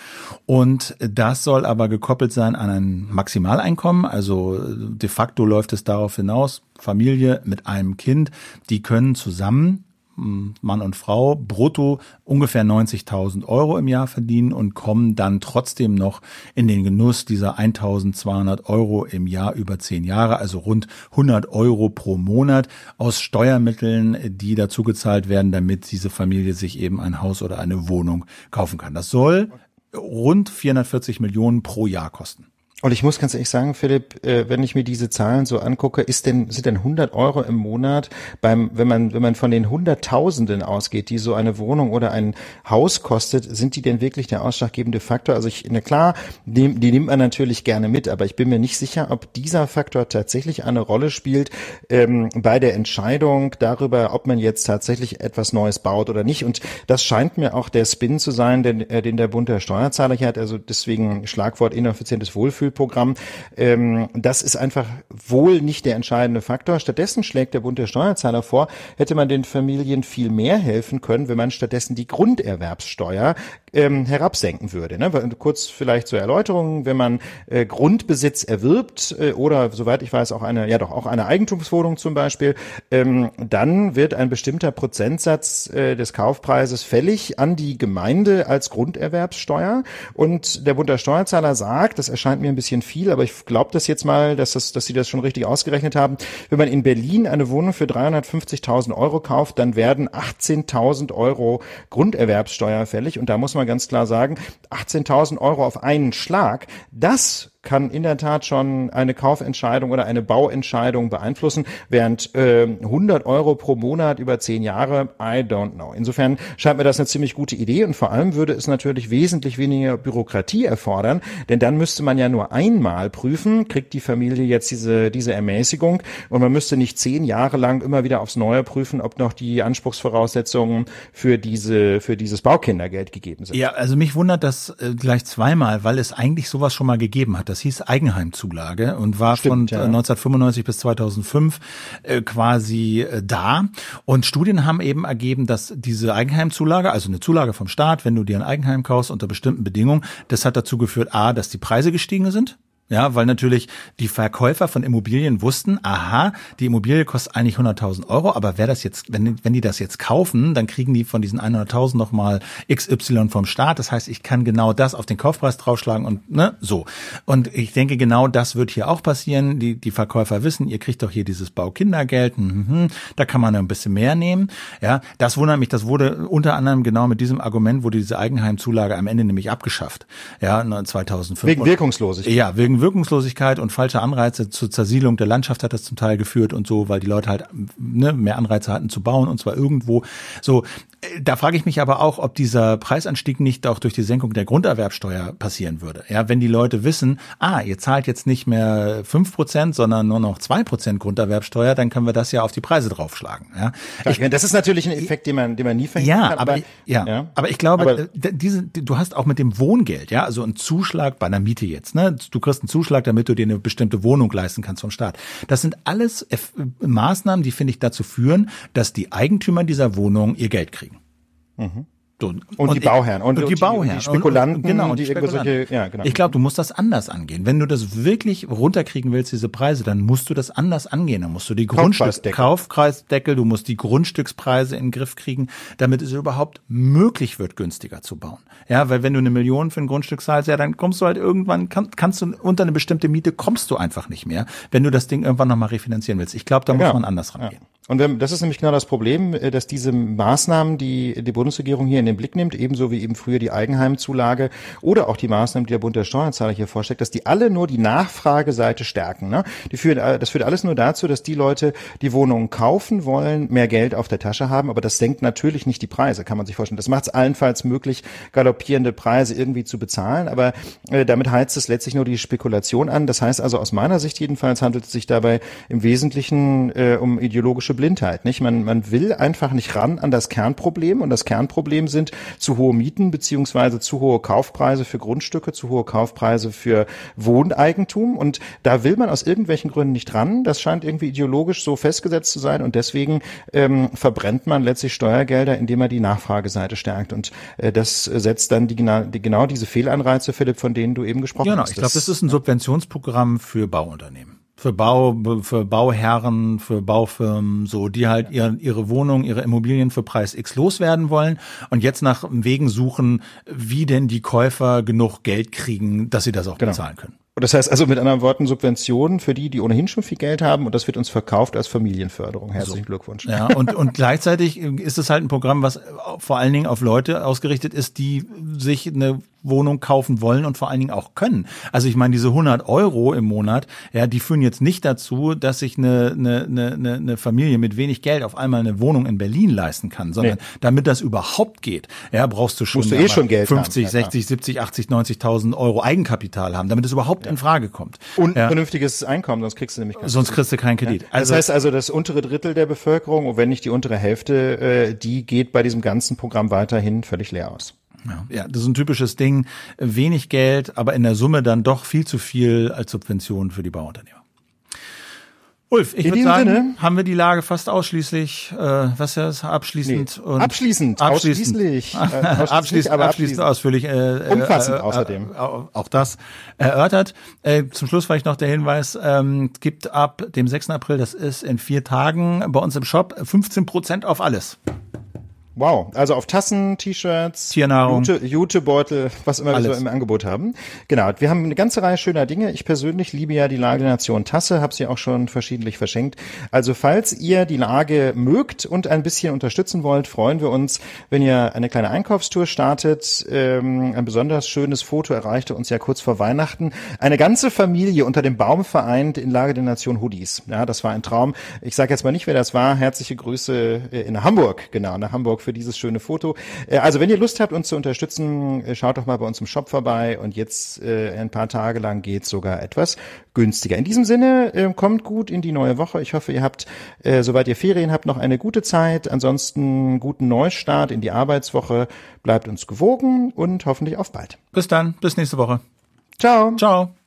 Und das soll aber gekoppelt sein an ein Maximaleinkommen. Also de facto läuft es darauf hinaus, Familie mit einem Kind, die können zusammen Mann und Frau brutto ungefähr 90.000 Euro im Jahr verdienen und kommen dann trotzdem noch in den Genuss dieser 1.200 Euro im Jahr über zehn Jahre, also rund 100 Euro pro Monat aus Steuermitteln, die dazu gezahlt werden, damit diese Familie sich eben ein Haus oder eine Wohnung kaufen kann. Das soll rund 440 Millionen pro Jahr kosten. Und ich muss ganz ehrlich sagen, Philipp, äh, wenn ich mir diese Zahlen so angucke, ist denn, sind denn 100 Euro im Monat beim, wenn man, wenn man von den Hunderttausenden ausgeht, die so eine Wohnung oder ein Haus kostet, sind die denn wirklich der ausschlaggebende Faktor? Also ich, na klar, die, die nimmt man natürlich gerne mit, aber ich bin mir nicht sicher, ob dieser Faktor tatsächlich eine Rolle spielt ähm, bei der Entscheidung darüber, ob man jetzt tatsächlich etwas Neues baut oder nicht. Und das scheint mir auch der Spin zu sein, den, äh, den der Bund der Steuerzahler hier hat. Also deswegen Schlagwort ineffizientes Wohlfühl Programm. Ähm, das ist einfach wohl nicht der entscheidende Faktor. Stattdessen schlägt der Bund der Steuerzahler vor, hätte man den Familien viel mehr helfen können, wenn man stattdessen die Grunderwerbssteuer ähm, herabsenken würde. Ne? Kurz vielleicht zur Erläuterung, wenn man äh, Grundbesitz erwirbt äh, oder soweit ich weiß auch eine, ja doch auch eine Eigentumswohnung zum Beispiel, ähm, dann wird ein bestimmter Prozentsatz äh, des Kaufpreises fällig an die Gemeinde als Grunderwerbssteuer und der Bund der Steuerzahler sagt, das erscheint mir ein bisschen viel, aber ich glaube das jetzt mal, dass, das, dass sie das schon richtig ausgerechnet haben, wenn man in Berlin eine Wohnung für 350.000 Euro kauft, dann werden 18.000 Euro Grunderwerbssteuer fällig. Und da muss man ganz klar sagen, 18.000 Euro auf einen Schlag, das kann in der Tat schon eine Kaufentscheidung oder eine Bauentscheidung beeinflussen, während äh, 100 Euro pro Monat über zehn Jahre, I don't know. Insofern scheint mir das eine ziemlich gute Idee und vor allem würde es natürlich wesentlich weniger Bürokratie erfordern, denn dann müsste man ja nur einmal prüfen, kriegt die Familie jetzt diese, diese Ermäßigung und man müsste nicht zehn Jahre lang immer wieder aufs Neue prüfen, ob noch die Anspruchsvoraussetzungen für diese, für dieses Baukindergeld gegeben sind. Ja, also mich wundert das äh, gleich zweimal, weil es eigentlich sowas schon mal gegeben hat. Das hieß Eigenheimzulage und war Stimmt, von ja. 1995 bis 2005 äh, quasi äh, da. Und Studien haben eben ergeben, dass diese Eigenheimzulage, also eine Zulage vom Staat, wenn du dir ein Eigenheim kaufst unter bestimmten Bedingungen, das hat dazu geführt, a, dass die Preise gestiegen sind. Ja, weil natürlich die Verkäufer von Immobilien wussten, aha, die Immobilie kostet eigentlich 100.000 Euro, aber wer das jetzt, wenn, wenn die das jetzt kaufen, dann kriegen die von diesen 100.000 nochmal XY vom Staat. Das heißt, ich kann genau das auf den Kaufpreis draufschlagen und ne, so. Und ich denke, genau das wird hier auch passieren. Die, die Verkäufer wissen, ihr kriegt doch hier dieses Baukindergeld, mhm, da kann man ein bisschen mehr nehmen. Ja, das wundert mich, das wurde unter anderem genau mit diesem Argument, wurde diese Eigenheimzulage am Ende nämlich abgeschafft. Ja, 2005. Wegen Wirkungslosigkeit. Ja, wegen Wirkungslosigkeit und falscher Anreize zur Zersiedlung der Landschaft hat das zum Teil geführt und so, weil die Leute halt ne, mehr Anreize hatten zu bauen und zwar irgendwo. So, äh, da frage ich mich aber auch, ob dieser Preisanstieg nicht auch durch die Senkung der Grunderwerbsteuer passieren würde. Ja, wenn die Leute wissen, ah, ihr zahlt jetzt nicht mehr fünf Prozent, sondern nur noch zwei Prozent Grunderwerbsteuer, dann können wir das ja auf die Preise draufschlagen. Ja, ich, das ist natürlich ein Effekt, den man, den man nie verhindern ja, kann. aber, ja, ja. aber ich glaube, Aber- äh, diese, du hast auch mit dem Wohngeld, ja, also einen Zuschlag bei einer Miete jetzt, ne? Du kriegst einen Zuschlag, damit du dir eine bestimmte Wohnung leisten kannst vom Staat. Das sind alles Maßnahmen, die finde ich dazu führen, dass die Eigentümer dieser Wohnung ihr Geld kriegen. So, Und die Bauherren. Und- und, und die die- Bauherren und die Spekulanten, genau, und die irgendwo solche- ja, genau. Ich glaube, du musst das anders angehen. Wenn du das wirklich runterkriegen willst, diese Preise, dann musst du das anders angehen. Dann musst du die Grundstück Kaufpreisdeckel. Kaufpreisdeckel, du musst die Grundstückspreise in den Griff kriegen, damit es überhaupt möglich wird, günstiger zu bauen. Ja, weil wenn du eine Million für ein Grundstück zahlst, ja, dann kommst du halt irgendwann, kann, kannst du unter eine bestimmte Miete kommst du einfach nicht mehr, wenn du das Ding irgendwann nochmal refinanzieren willst. Ich glaube, da muss Ja. man anders rangehen. Und wenn, das ist nämlich genau das Problem, äh, dass diese Maßnahmen, die die Bundesregierung hier in den Blick nimmt, ebenso wie eben früher die Eigenheimzulage oder auch die Maßnahmen, die der Bund der Steuerzahler hier vorschlägt, dass die alle nur die Nachfrageseite stärken. Ne? Die führen, äh, das führt alles nur dazu, dass die Leute, die Wohnungen kaufen wollen, mehr Geld auf der Tasche haben, aber das senkt natürlich nicht die Preise, kann man sich vorstellen. Das macht es allenfalls möglich, galoppierende Preise irgendwie zu bezahlen, aber äh, damit heizt es letztlich nur die Spekulation an. Das heißt also aus meiner Sicht jedenfalls handelt es sich dabei im Wesentlichen äh, um ideologische Blindheit. Nicht? Man, man will einfach nicht ran an das Kernproblem und das Kernproblem sind zu hohe Mieten beziehungsweise zu hohe Kaufpreise für Grundstücke, zu hohe Kaufpreise für Wohneigentum und da will man aus irgendwelchen Gründen nicht ran. Das scheint irgendwie ideologisch so festgesetzt zu sein und deswegen ähm, verbrennt man letztlich Steuergelder, indem man die Nachfrageseite stärkt und äh, das setzt dann die, genau- die, genau diese Fehlanreize, Philipp, von denen du eben gesprochen Genau, hast. ich glaube, das ist ein Subventionsprogramm für Bauunternehmen. Für Bau, für Bauherren, für Baufirmen, so, die halt ihre, ihre Wohnung, ihre Immobilien für Preis X loswerden wollen und jetzt nach Wegen suchen, wie denn die Käufer genug Geld kriegen, dass sie das auch Genau. bezahlen können. Und das heißt also mit anderen Worten Subventionen für die, die ohnehin schon viel Geld haben und das wird uns verkauft als Familienförderung. Herzlichen Glückwunsch. Ja, und, und gleichzeitig ist es halt ein Programm, was vor allen Dingen auf Leute ausgerichtet ist, die sich eine Wohnung kaufen wollen und vor allen Dingen auch können. Also ich meine, diese 100 Euro im Monat, ja, die führen jetzt nicht dazu, dass sich eine, eine, eine, eine Familie mit wenig Geld auf einmal eine Wohnung in Berlin leisten kann, sondern Nee. damit das überhaupt geht, ja, brauchst du schon, Musst du eh schon Geld 50, haben, ja, 60, 70, 80, 90.000 Euro Eigenkapital haben, damit es überhaupt in Frage kommt. Und ja, vernünftiges Einkommen, sonst kriegst du nämlich keinen sonst kriegst du keinen Kredit. Das heißt also, das untere Drittel der Bevölkerung, und wenn nicht die untere Hälfte, äh, die geht bei diesem ganzen Programm weiterhin völlig leer aus. Ja, ja, das ist ein typisches Ding. Wenig Geld, aber in der Summe dann doch viel zu viel als Subvention für die Bauunternehmer. Ulf, ich würde sagen, Sinne- haben wir die Lage fast ausschließlich, äh, was ja ist, abschließend und Abschließend, ausschließlich, äh, ausschließlich, abschließend, aber abschließend ausführlich, äh, äh, Umfassend äh, außerdem. Äh, auch das erörtert. Äh, zum Schluss vielleicht noch der Hinweis, ähm, gibt ab dem 6. April, das ist in vier Tagen bei uns im Shop 15 Prozent auf alles. Wow, also auf Tassen, T-Shirts, Tiernahrung. Jute, Jutebeutel, was immer wir Alles. so im Angebot haben. Genau, wir haben eine ganze Reihe schöner Dinge. Ich persönlich liebe ja die Lage der Nation Tasse, habe sie auch schon verschiedentlich verschenkt. Also falls ihr die Lage mögt und ein bisschen unterstützen wollt, freuen wir uns, wenn ihr eine kleine Einkaufstour startet. Ähm, ein besonders schönes Foto erreichte uns ja kurz vor Weihnachten. Eine ganze Familie unter dem Baum vereint in Lage der Nation Hoodies. Ja, das war ein Traum. Ich sage jetzt mal nicht, wer das war. Herzliche Grüße äh, in Hamburg, genau, nach Hamburg für dieses schöne Foto. Äh, Also wenn ihr Lust habt, uns zu unterstützen, äh, schaut doch mal bei uns im Shop vorbei und jetzt äh, ein paar Tage lang geht's sogar etwas günstiger. In diesem Sinne, äh, kommt gut in die neue Woche. Ich hoffe, ihr habt, äh, soweit ihr Ferien habt, noch eine gute Zeit. Ansonsten guten Neustart in die Arbeitswoche. Bleibt uns gewogen und hoffentlich auf bald. Bis dann, bis nächste Woche. Ciao. Ciao.